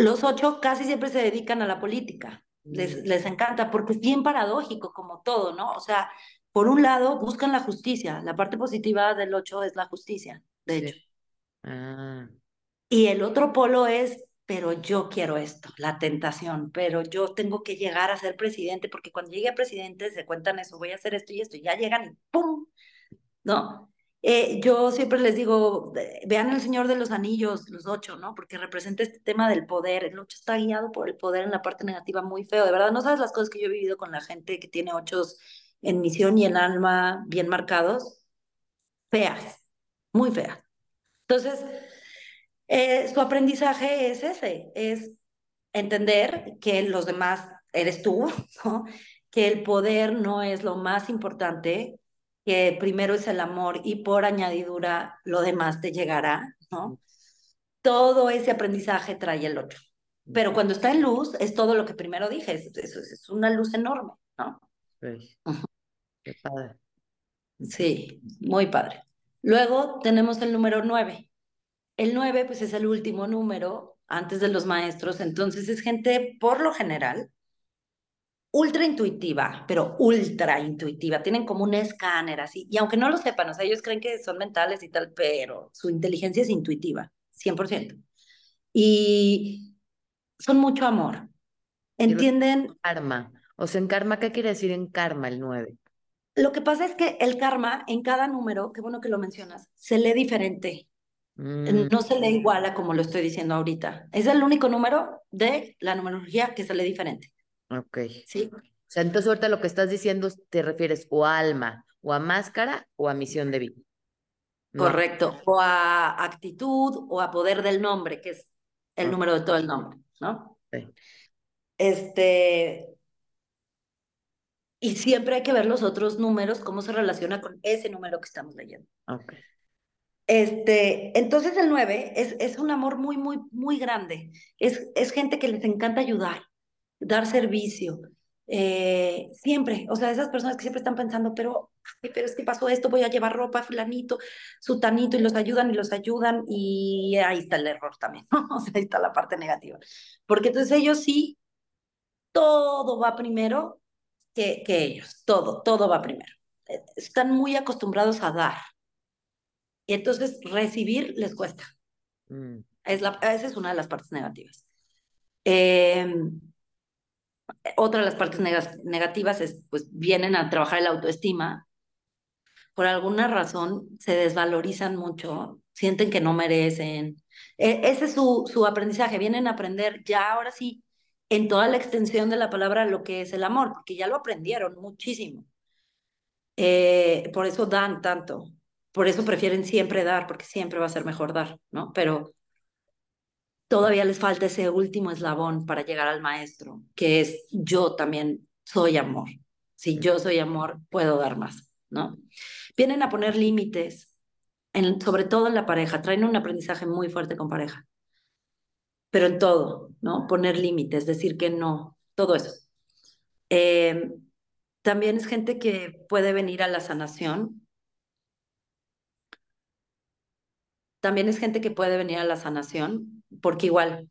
Speaker 2: Los 8 casi siempre se dedican a la política. Les, mm. les encanta porque es bien paradójico como todo, ¿no? O sea, por un lado buscan la justicia. La parte positiva del 8 es la justicia, de hecho. Ah. Y el otro polo es, pero yo quiero esto, la tentación, pero yo tengo que llegar a ser presidente, porque cuando llegue a presidente se cuentan eso, voy a hacer esto y esto, y ya llegan y ¡pum! ¿No? Eh, yo siempre les digo, vean el Señor de los Anillos, los ocho, ¿no? Porque representa este tema del poder. El ocho está guiado por el poder en la parte negativa muy feo. De verdad, no sabes las cosas que yo he vivido con la gente que tiene ochos en misión y en alma bien marcados. Feas, muy feas. Entonces, eh, su aprendizaje es ese, es entender que los demás eres tú, *laughs* que el poder no es lo más importante, que primero es el amor y por añadidura lo demás te llegará, ¿no? Todo ese aprendizaje trae el otro. Pero cuando está en luz, es todo lo que primero dije, es, es, una luz enorme, ¿no?
Speaker 1: Sí. Qué padre.
Speaker 2: Sí, muy padre. Luego tenemos el número 9. El 9, pues es el último número antes de los maestros, entonces es gente, por lo general, ultra intuitiva, pero ultra intuitiva. Tienen como un escáner así, y aunque no lo sepan, o sea, ellos creen que son mentales y tal, pero su inteligencia es intuitiva, 100%. Y son mucho amor. ¿Entienden?
Speaker 1: Karma. O sea, en karma, ¿qué quiere decir en karma el 9?
Speaker 2: Lo que pasa es que el karma en cada número, qué bueno que lo mencionas, se lee diferente. Mm. No se lee igual a como lo estoy diciendo ahorita. Es el único número de la numerología que se lee diferente.
Speaker 1: Ok.
Speaker 2: Sí.
Speaker 1: O sea, entonces ahorita lo que estás diciendo te refieres o a alma, o a máscara, o a misión de vida.
Speaker 2: Correcto. O a actitud, o a poder del nombre, que es el número de todo el nombre, ¿no? Sí. Este, y siempre hay que ver los otros números, cómo se relaciona con ese número que estamos leyendo.
Speaker 1: Okay.
Speaker 2: Este, entonces el 9 es, es un amor muy, muy, muy grande. Es, es gente que les encanta ayudar, dar servicio. Eh, siempre, o sea, esas personas que siempre están pensando, pero, pero es que pasó esto, voy a llevar ropa, fulanito, sutanito, y los ayudan y los ayudan, y ahí está el error también, *laughs* o sea, ahí está la parte negativa. Porque entonces ellos sí, todo va primero que, ellos, todo, todo va primero. Eh, están muy acostumbrados a dar. Y entonces recibir les cuesta. Mm. Es la, esa es una de las partes negativas. Em, otra de las partes negativas es, pues, vienen a trabajar el autoestima. Por alguna razón se desvalorizan mucho, sienten que no merecen. E, ese es su, su aprendizaje. Vienen a aprender ya ahora sí en toda la extensión de la palabra lo que es el amor, porque ya lo aprendieron muchísimo. Eh, por eso dan tanto, por eso prefieren siempre dar, porque siempre va a ser mejor dar, ¿no? Pero todavía les falta ese último eslabón para llegar al maestro, que es yo también soy amor. Si yo soy amor, puedo dar más, ¿no? Vienen a poner límites, sobre todo en la pareja, traen un aprendizaje muy fuerte con pareja, pero en todo, ¿no? Poner límites, decir que no, todo eso. Eh, también es gente que puede venir a la sanación. También es gente que puede venir a la sanación, porque igual,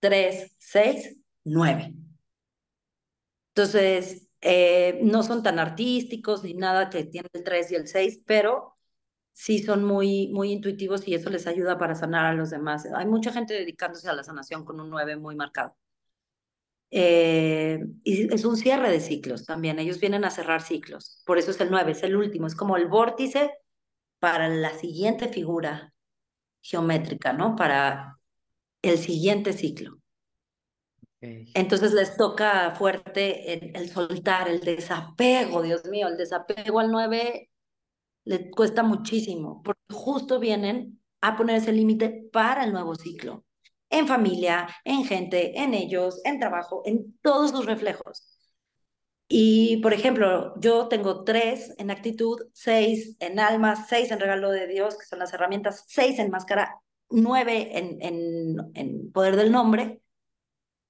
Speaker 2: 3, 6, 9. Entonces, eh, no son tan artísticos ni nada que tienen el 3 y el 6, pero sí son muy, muy intuitivos y eso les ayuda para sanar a los demás. Hay mucha gente dedicándose a la sanación con un 9 muy marcado. Eh, y es un cierre de ciclos también, ellos vienen a cerrar ciclos, por eso es el 9, es el último, es como el vórtice para la siguiente figura geométrica, ¿no? Para el siguiente ciclo. Entonces les toca fuerte el, el, soltar, el desapego, Dios mío, el desapego al 9 le cuesta muchísimo, porque justo vienen a poner ese límite para el nuevo ciclo en familia, en gente, en ellos, en trabajo, en todos sus reflejos. Y, por ejemplo, yo tengo tres en actitud, seis en alma, seis en regalo de Dios, que son las herramientas, seis en máscara, nueve en, en, en poder del nombre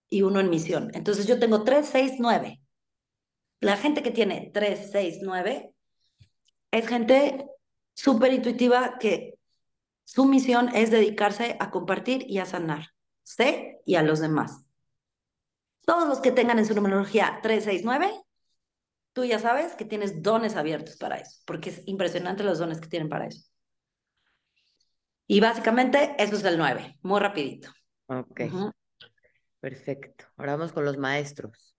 Speaker 2: y uno en misión. Entonces yo tengo tres, seis, nueve. La gente que tiene tres, seis, nueve es gente súper intuitiva que su misión es dedicarse a compartir y a sanar, ¿sí? Y a los demás. Todos los que tengan en su numerología 369, tú ya sabes que tienes dones abiertos para eso, porque es impresionante los dones que tienen para eso. Y básicamente eso es el 9, muy rapidito.
Speaker 1: Ok. Perfecto. Ahora vamos con los maestros.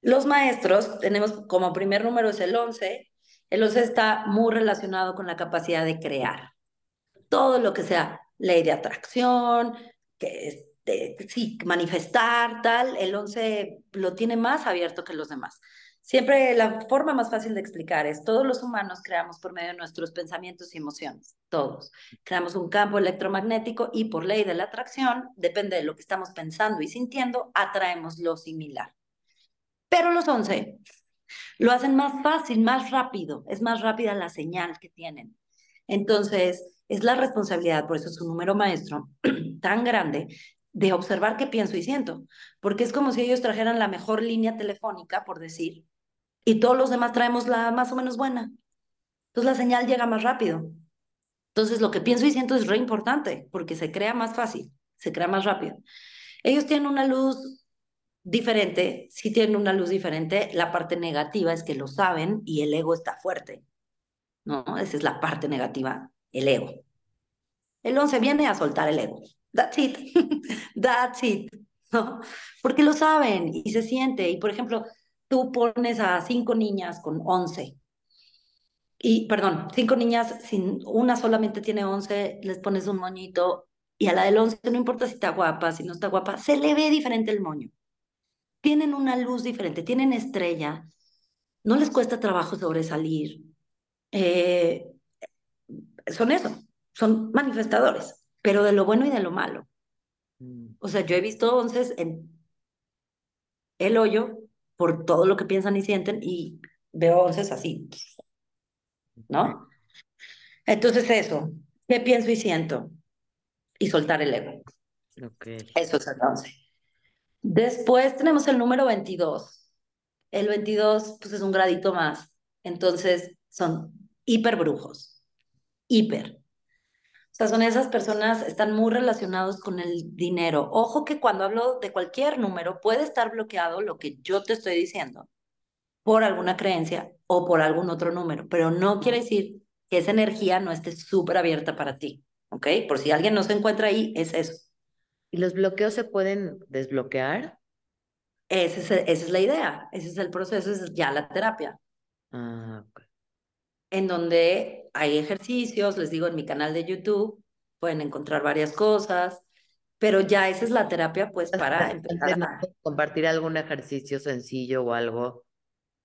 Speaker 2: Los maestros, tenemos como primer número es el 11. El 11 está muy relacionado con la capacidad de crear todo lo que sea ley de atracción, que este, sí, manifestar, tal, el 11 lo tiene más abierto que los demás. Siempre la forma más fácil de explicar es, todos los humanos creamos por medio de nuestros pensamientos y emociones, todos. Creamos un campo electromagnético y por ley de la atracción, depende de lo que estamos pensando y sintiendo, atraemos lo similar. Pero los 11 lo hacen más fácil, más rápido, es más rápida la señal que tienen. Entonces, es la responsabilidad, por eso es un número maestro *clears throat* tan grande, de observar qué pienso y siento, porque es como si ellos trajeran la mejor línea telefónica, por decir, y todos los demás traemos la más o menos buena. Entonces la señal llega más rápido. Entonces lo que pienso y siento es re importante, porque se crea más fácil, se crea más rápido. Ellos tienen una luz diferente, sí tienen una luz diferente, la parte negativa es que lo saben y el ego está fuerte, ¿no? Esa es la parte negativa el ego. El 11 viene a soltar el ego. That's it. *laughs* That's it. ¿no? Porque lo saben y se siente. Y por ejemplo, tú pones a cinco niñas con 11. Y, perdón, cinco niñas, sin, una solamente tiene 11, les pones un moñito y a la del 11 no importa si está guapa, si no está guapa, se le ve diferente el moño. Tienen una luz diferente, tienen estrella, no les cuesta trabajo sobresalir. Eh, son eso, son manifestadores, pero de lo bueno y de lo malo. Mm. O sea, yo he visto once en el hoyo por todo lo que piensan y sienten y veo once así, ¿no? Entonces eso, ¿qué pienso y siento? Y soltar el ego. Eso es el once. Después tenemos el número 22. El 22 pues es un gradito más. Entonces son hiperbrujos hiper. Sea, son esas personas, están muy relacionados con el dinero. Ojo que cuando hablo de cualquier número, puede estar bloqueado lo que yo te estoy diciendo por alguna creencia o por algún otro número, pero no quiere decir que esa energía no esté súper abierta para ti, ¿ok? Por si alguien no se encuentra ahí, es eso.
Speaker 1: ¿Y los bloqueos se pueden desbloquear?
Speaker 2: Ese es, esa es la idea, ese es el proceso, esa es ya la terapia.
Speaker 1: Ah, ok
Speaker 2: en donde hay ejercicios, les digo, en mi canal de YouTube pueden encontrar varias cosas, pero ya esa es la terapia, pues, para empezar a...
Speaker 1: Compartir algún ejercicio sencillo o algo.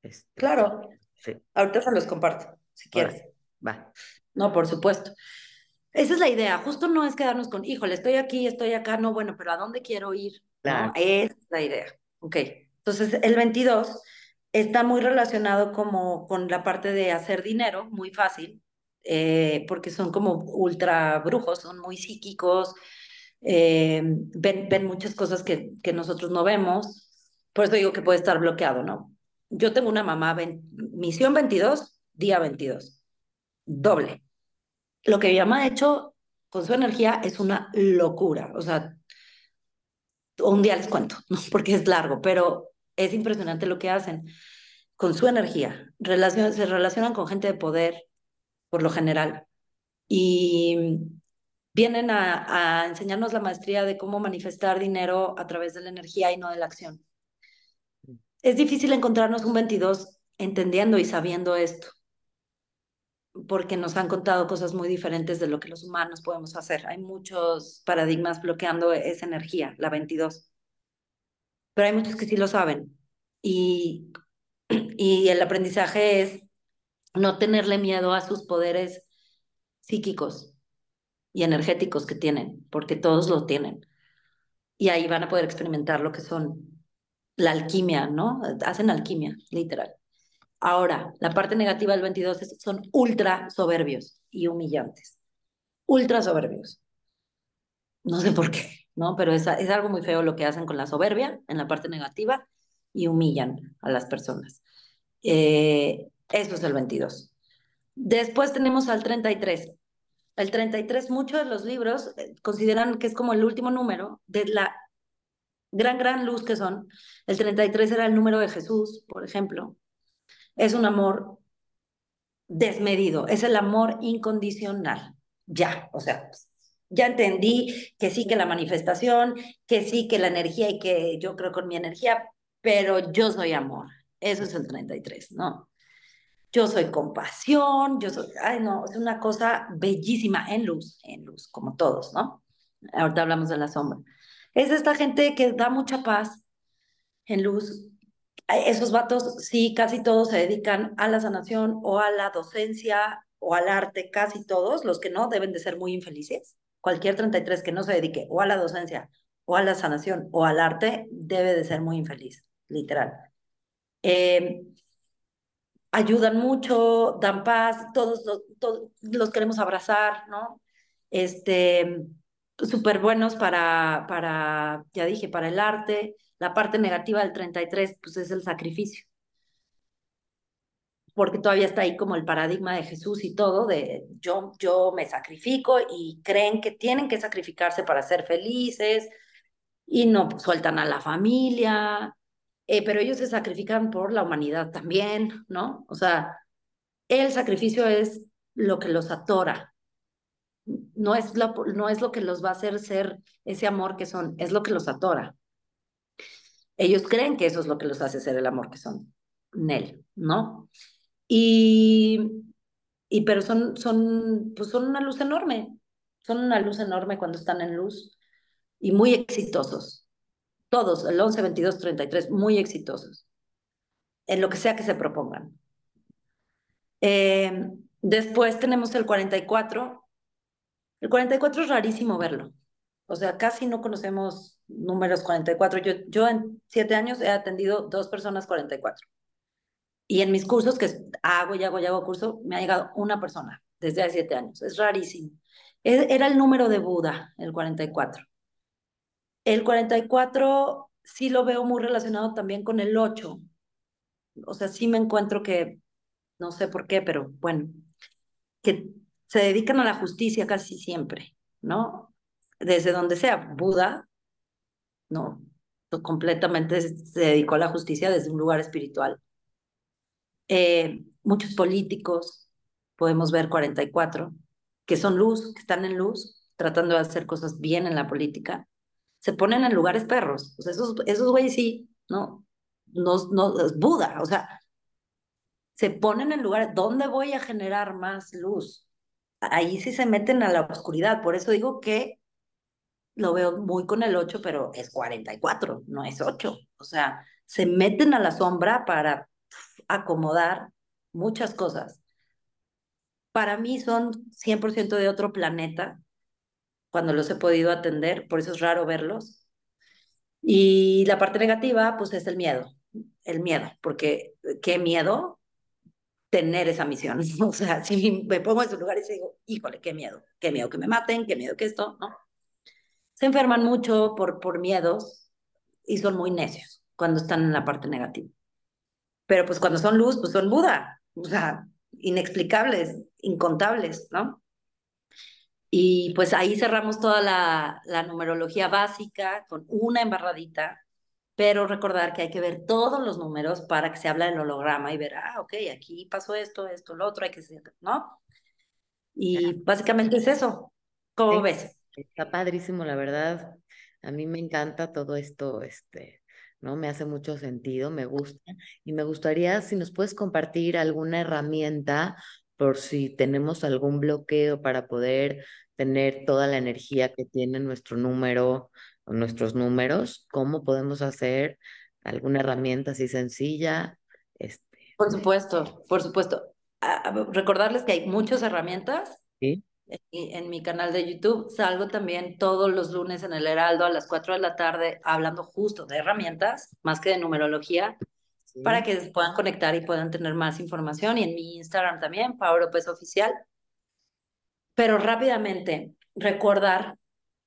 Speaker 2: Este, claro. Sí. Ahorita se los comparto, si quieres.
Speaker 1: Va.
Speaker 2: No, por supuesto. Esa es la idea, justo no es quedarnos con, híjole, estoy aquí, estoy acá, no, bueno, pero ¿a dónde quiero ir? Claro. Esa es la idea. Ok, entonces el 22 está muy relacionado como con la parte de hacer dinero, muy fácil, eh, porque son como ultra brujos, son muy psíquicos, eh, ven, ven muchas cosas que, que nosotros no vemos, por eso digo que puede estar bloqueado, ¿no? Yo tengo una mamá, misión 22, día 22, doble lo que mi mamá ha hecho con su energía es una locura. O sea, un día les cuento, ¿no? *laughs* porque es largo, pero es impresionante lo que hacen con su energía. se relacionan con gente de poder, por lo general, y vienen a, a enseñarnos la maestría de cómo manifestar dinero a través de la energía y no de la acción. Es difícil encontrarnos un 22 entendiendo y sabiendo esto porque nos han contado cosas muy diferentes de lo que los humanos podemos hacer. Hay muchos paradigmas bloqueando esa energía, la 22. Pero hay muchos que sí lo saben. Y, *clears throat* y el aprendizaje es no tenerle miedo a sus poderes psíquicos y energéticos que tienen, porque todos lo tienen. Y ahí van a poder experimentar lo que son la alquimia, ¿no? Hacen alquimia, literal. Ahora, la parte negativa del 22 es, son ultra soberbios y humillantes. Ultra soberbios. No sé por qué, ¿no? Pero es, es algo muy feo lo que hacen con la soberbia en la parte negativa y humillan a las personas. Eh, eso es el 22. Después tenemos al 33. El 33, muchos de los libros eh, consideran que es como el último número de la gran, gran luz que son. El 33 era el número de Jesús, por ejemplo es un amor desmedido, es el amor incondicional. Ya, o sea, ya entendí que sí que la manifestación, que sí que la energía y que yo creo con mi energía, pero yo soy amor. Eso es el 33, ¿no? Yo soy compasión, yo soy, ay no, es una cosa bellísima en luz, en luz, como todos, ¿no? Ahorita hablamos de la sombra. Es esta gente que da mucha paz en luz, esos vatos sí, casi todos se dedican a la sanación o a la docencia o al arte, casi todos, los que no deben de ser muy infelices. Cualquier 33 que no se dedique o a la docencia o a la sanación o al arte debe de ser muy infeliz, literal. Em, ayudan mucho, dan paz, todos todos los queremos abrazar, ¿no? Este, súper buenos para, para, ya dije, para el arte, la parte negativa del 33, pues es el sacrificio. Porque todavía está ahí como el paradigma de Jesús y todo, de yo, yo me sacrifico y creen que tienen que sacrificarse para ser felices y no sueltan a la familia, eh, pero ellos se sacrifican por la humanidad también, ¿no? O sea, el sacrificio es lo que los atora, no es, lo que los va a hacer ser ese amor que son, es lo que los atora. Ellos creen que eso es lo que los hace ser el amor que son, Nel, ¿no? Y, y pero son, son, pues son una luz enorme, son una luz enorme cuando están en luz y muy exitosos. Todos, el 11, 22, 33, muy exitosos en lo que sea que se propongan. Eh, después tenemos el 44. El 44 es rarísimo verlo. O sea, casi no conocemos números 44. Yo, yo en siete años he atendido dos personas 44. Y en mis cursos, que hago y hago y hago curso, me ha llegado una persona desde hace siete años. Es rarísimo. Era el número de Buda, el 44. El 44 sí lo veo muy relacionado también con el 8. O sea, sí me encuentro que, no sé por qué, pero bueno, que se dedican a la justicia casi siempre, ¿no? desde donde sea, Buda, no, completamente se dedicó a la justicia desde un lugar espiritual. Eh, muchos políticos, podemos ver 44, que son luz, que están en luz, tratando de hacer cosas bien en la política, se ponen en lugares perros. O sea, esos, esos güeyes sí, ¿no? No, no, es Buda, o sea, se ponen en lugares, ¿dónde voy a generar más luz? Ahí sí se meten a la oscuridad, por eso digo que lo veo muy con el 8, pero es 44, no es 8. O sea, se meten a la sombra para acomodar muchas cosas. para mí son 100% de otro planeta cuando los he podido atender, por eso es raro verlos. Y la parte negativa, pues es el miedo, el miedo, porque qué miedo tener esa misión. *laughs* O sea, si me pongo en su lugar y digo, híjole, qué miedo, qué miedo que me maten, qué miedo que esto, ¿no? Se enferman mucho por, por miedos y son muy necios cuando están en la parte negativa. Pero pues cuando son luz, pues son Buda, o sea, inexplicables, incontables, ¿no? Y pues ahí cerramos toda la, la numerología básica con una embarradita, pero recordar que hay que ver todos los números para que se habla del holograma y ver, ah, ok, aquí pasó esto, esto, lo otro, hay que ¿no? Y básicamente es eso. ¿Cómo ves?
Speaker 1: Está padrísimo, la verdad. A mí me encanta todo esto, este, ¿no? Me hace mucho sentido, me gusta. Y me gustaría si nos puedes compartir alguna herramienta por si tenemos algún bloqueo para poder tener toda la energía que tiene nuestro número o nuestros números, ¿cómo podemos hacer alguna herramienta así sencilla? Este...
Speaker 2: Por supuesto, por supuesto. recordarles que hay muchas herramientas.
Speaker 1: Sí
Speaker 2: en mi canal de YouTube. Salgo también todos los lunes en el Heraldo a las 4 de la tarde hablando justo de herramientas, más que de numerología, para que puedan conectar y puedan tener más información. Y en mi Instagram también, López Oficial. Pero rápidamente, recordar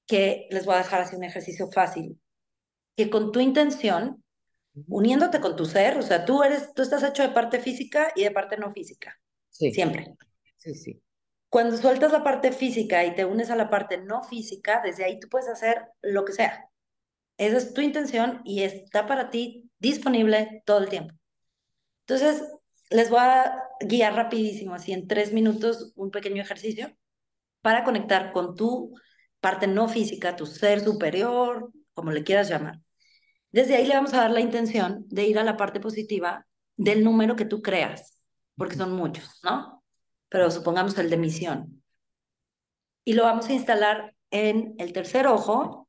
Speaker 2: que les voy a dejar así un ejercicio fácil, que con tu intención, uniéndote con tu ser, o sea, tú eres, tú estás hecho de parte física y de parte no física.
Speaker 1: Sí.
Speaker 2: Siempre.
Speaker 1: Sí, sí.
Speaker 2: Cuando sueltas la parte física y te unes a la parte no física, desde ahí tú puedes hacer lo que sea. Esa es tu intención y está para ti disponible todo el tiempo. Entonces, les voy a guiar rapidísimo, así en tres minutos, un pequeño ejercicio para conectar con tu parte no física, tu ser superior, como le quieras llamar. Desde ahí le vamos a dar la intención de ir a la parte positiva del número que tú creas, porque son muchos, ¿no? pero supongamos el de misión. Y lo vamos a instalar en el tercer ojo,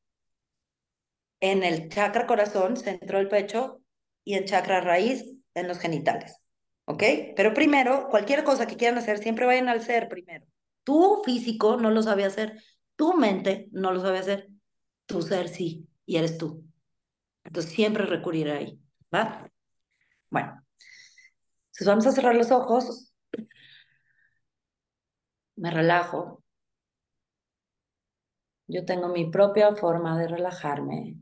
Speaker 2: en el chakra corazón, centro del pecho, y en chakra raíz, en los genitales. ¿Ok? Pero primero, cualquier cosa que quieran hacer, siempre vayan al ser primero. Tu físico no lo sabe hacer, tu mente no lo sabe hacer, tu ser sí, y eres tú. Entonces siempre recurrir ahí, ¿va? Bueno, entonces vamos a cerrar los ojos me relajo. Yo tengo mi propia forma de relajarme.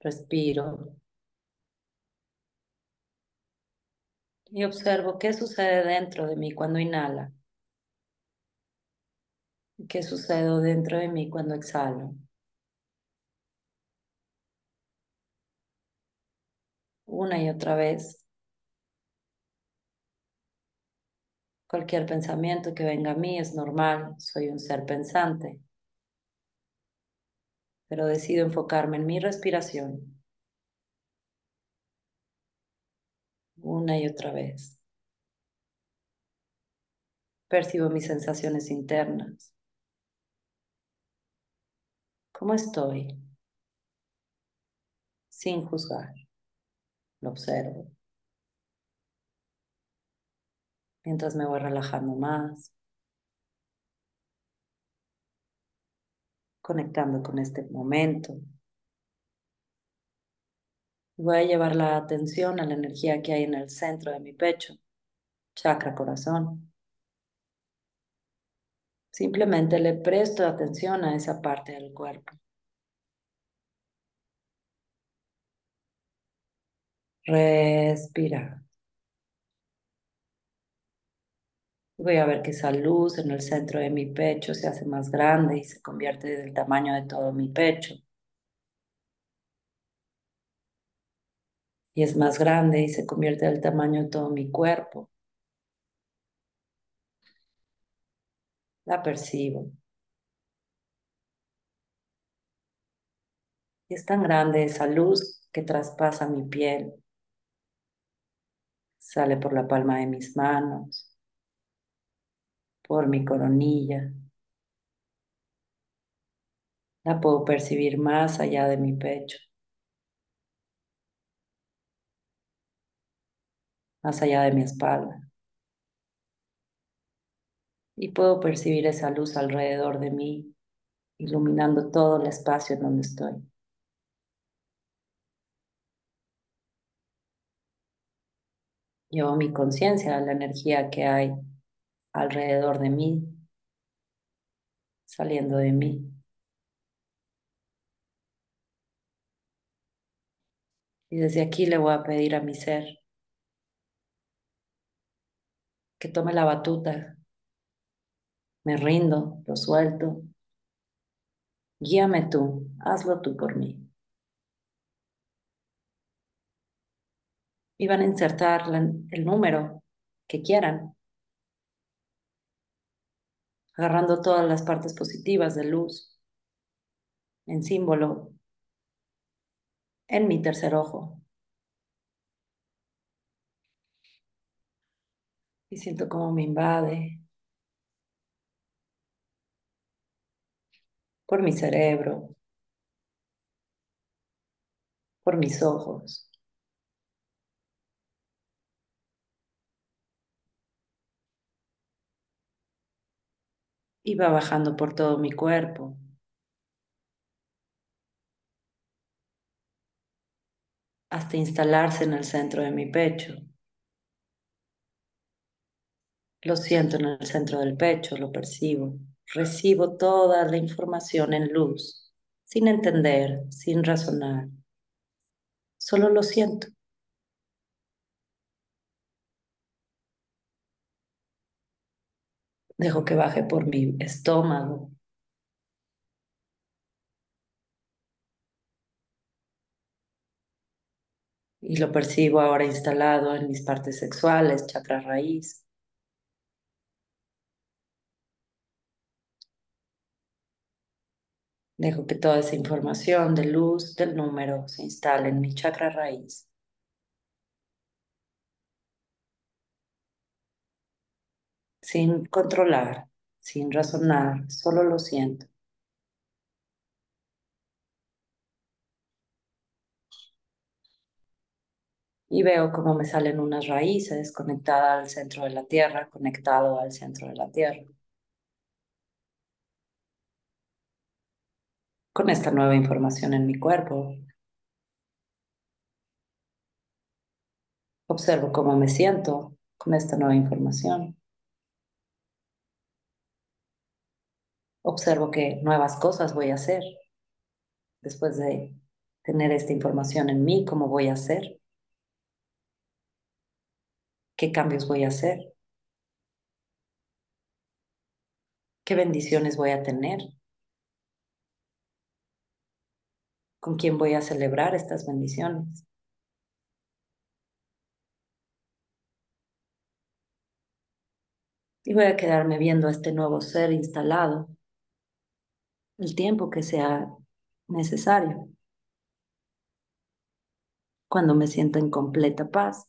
Speaker 2: Respiro. Y observo qué sucede dentro de mí cuando inhala. Qué sucede dentro de mí cuando exhalo. Una y otra vez. Cualquier pensamiento que venga a mí es normal, soy un ser pensante. Pero decido enfocarme en mi respiración. Una y otra vez. Percibo mis sensaciones internas. ¿Cómo estoy? Sin juzgar. Lo observo. mientras me voy relajando más, conectando con este momento. Voy a llevar la atención a la energía que hay en el centro de mi pecho, chakra corazón. Simplemente le presto atención a esa parte del cuerpo. Respira. Voy a ver que esa luz en el centro de mi pecho se hace más grande y se convierte del tamaño de todo mi pecho. Y es más grande y se convierte del tamaño de todo mi cuerpo. La percibo. Es tan grande esa luz que traspasa mi piel. Sale por la palma de mis manos por mi coronilla. La puedo percibir más allá de mi pecho, más allá de mi espalda. Y puedo percibir esa luz alrededor de mí, iluminando todo el espacio en donde estoy. Llevo mi conciencia a la energía que hay alrededor de mí, saliendo de mí. Y desde aquí le voy a pedir a mi ser que tome la batuta. Me rindo, lo suelto. Guíame tú, hazlo tú por mí. Y van a insertar el número que quieran, agarrando todas las partes positivas de luz en símbolo en mi tercer ojo. Y siento cómo me invade por mi cerebro, por mis ojos. Y va bajando por todo mi cuerpo. hasta instalarse en el centro de mi pecho. Lo siento en el centro del pecho, lo percibo. Recibo toda la información en luz, sin entender, sin razonar. Solo lo siento. Dejo que baje por mi estómago, y lo percibo ahora instalado en mis partes sexuales, chakra raíz. Dejo que toda esa información de luz del número se instale en mi chakra raíz. Sin controlar, sin razonar, solo lo siento. y veo cómo me salen unas raíces conectadas al centro de la tierra, conectado al centro de la tierra. Con esta nueva información en mi cuerpo, observo cómo me siento con esta nueva información. Observo qué nuevas cosas voy a hacer después de tener esta información en mí, cómo voy a hacer. ¿Qué cambios voy a hacer? ¿Qué bendiciones voy a tener? ¿Con quién voy a celebrar estas bendiciones? Y voy a quedarme viendo a este nuevo ser instalado el tiempo que sea necesario. Cuando me sienta en completa paz,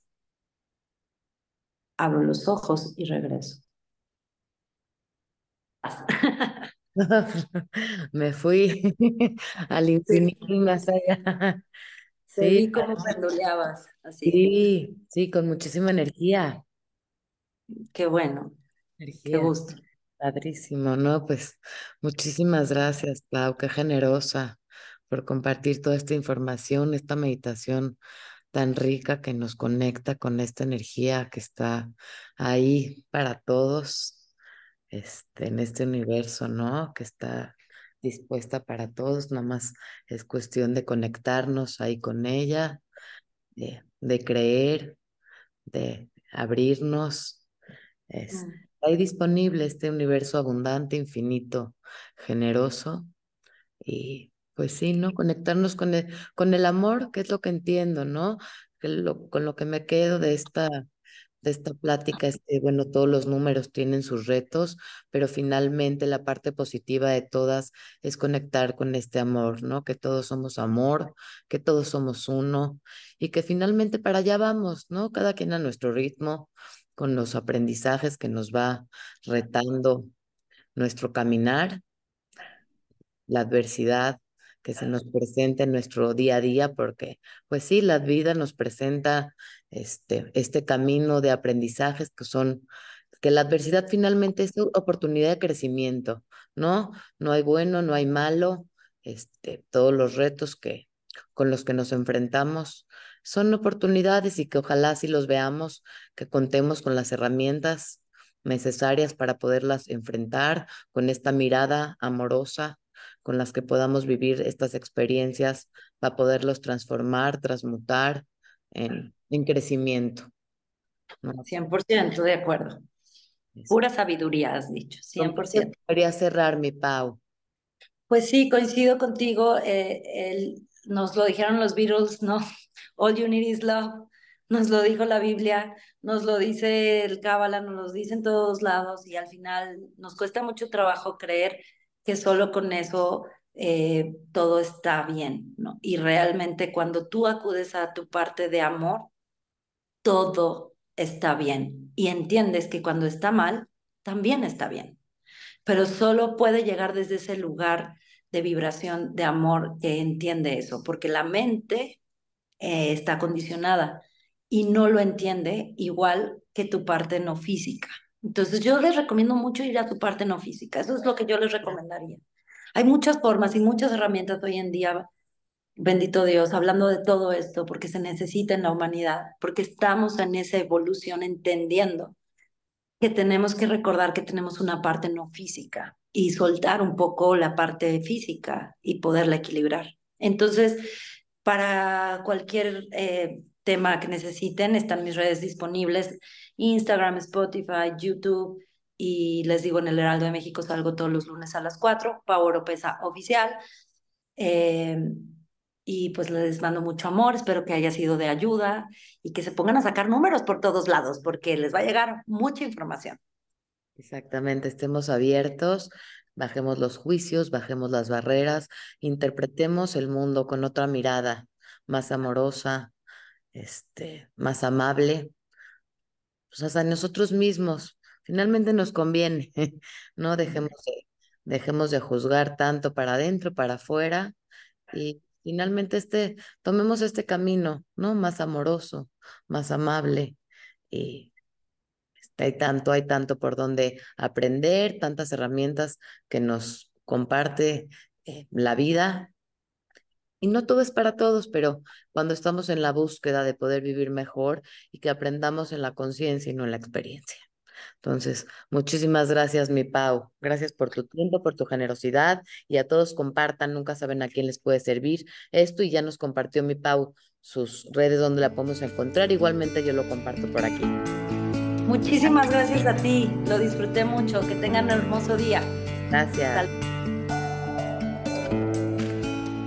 Speaker 2: abro los ojos y regreso. *laughs* *laughs*
Speaker 1: Me fui *laughs* al infinito y más allá. *laughs*
Speaker 2: Sí, penduleabas. Así.
Speaker 1: Sí, sí, con muchísima energía.
Speaker 2: Qué bueno. Qué gusto.
Speaker 1: Padrísimo, ¿no? Pues muchísimas gracias, Pau, qué generosa por compartir toda esta información, esta meditación tan rica que nos conecta con esta energía que está ahí para todos, este, en este universo, ¿no? Que está dispuesta para todos, nada más es cuestión de conectarnos ahí con ella, de, de creer, de abrirnos. Es, mm. Ahí disponible este universo abundante, infinito, generoso y pues sí, ¿no? Conectarnos con el, con el amor, que es lo que entiendo, ¿no? con lo que me quedo de esta, de esta plática es que, bueno, todos los números tienen sus retos, pero finalmente la parte positiva de todas es conectar con este amor, ¿no? Que todos somos amor, que todos somos uno y que finalmente para allá vamos, ¿no? Cada quien a nuestro ritmo, con los aprendizajes que nos va retando nuestro caminar, la adversidad que se nos presenta en nuestro día a día, porque pues sí, la vida nos presenta este, este camino de aprendizajes que son que la adversidad finalmente es oportunidad de crecimiento, ¿no? No hay bueno, no hay malo, este, todos los retos que con los que nos enfrentamos son oportunidades y que ojalá si los veamos, que contemos con las herramientas necesarias para poderlas enfrentar con esta mirada amorosa, con las que podamos vivir estas experiencias para poderlos transformar, transmutar en, en crecimiento.
Speaker 2: ¿no? 100% de acuerdo. Pura sabiduría, has dicho, 100%.
Speaker 1: Quería cerrar mi Pau.
Speaker 2: Pues sí, coincido contigo. Eh, el, nos lo dijeron los Beatles, ¿no? *laughs* All you need is love. Nos lo dijo la Biblia, nos lo dice el Cábala, nos lo dice en todos lados y al final nos cuesta mucho trabajo creer que solo con eso eh, todo está bien, ¿no? Y realmente cuando tú acudes a tu parte de amor, todo está bien y entiendes que cuando está mal, también está bien, pero solo puede llegar desde ese lugar de vibración de amor que entiende eso, porque la mente eh, está condicionada y no lo entiende igual que tu parte no física. Entonces yo les recomiendo mucho ir a tu parte no física, eso es lo que yo les recomendaría. Hay muchas formas y muchas herramientas hoy en día, bendito Dios, hablando de todo esto, porque se necesita en la humanidad, porque estamos en esa evolución entendiendo que tenemos que recordar que tenemos una parte no física y soltar un poco la parte física y poderla equilibrar. Entonces, para cualquier eh, tema que necesiten, están mis redes disponibles, Instagram, Spotify, YouTube, y les digo, en el Heraldo de México salgo todos los lunes a las 4, Pau Oropesa Oficial. Eh, y pues les mando mucho amor, espero que haya sido de ayuda y que se pongan a sacar números por todos lados, porque les va a llegar mucha información.
Speaker 1: Exactamente, estemos abiertos, bajemos los juicios, bajemos las barreras, interpretemos el mundo con otra mirada más amorosa, este, más amable, pues hasta nosotros mismos. Finalmente nos conviene, *laughs* no dejemos de, dejemos de juzgar tanto para adentro, para afuera y finalmente este, tomemos este camino, ¿no? Más amoroso, más amable y este, hay tanto, hay tanto por donde aprender, tantas herramientas que nos comparte eh, la vida. Y no todo es para todos, pero cuando estamos en la búsqueda de poder vivir mejor y que aprendamos en la conciencia y no en la experiencia. Entonces, muchísimas gracias, mi Pau. Gracias por tu tiempo, por tu generosidad y a todos compartan, nunca saben a quién les puede servir esto y ya nos compartió mi Pau sus redes donde la podemos encontrar. Igualmente yo lo comparto por aquí.
Speaker 2: Muchísimas gracias a ti, lo disfruté mucho, que tengan un hermoso día.
Speaker 1: Gracias.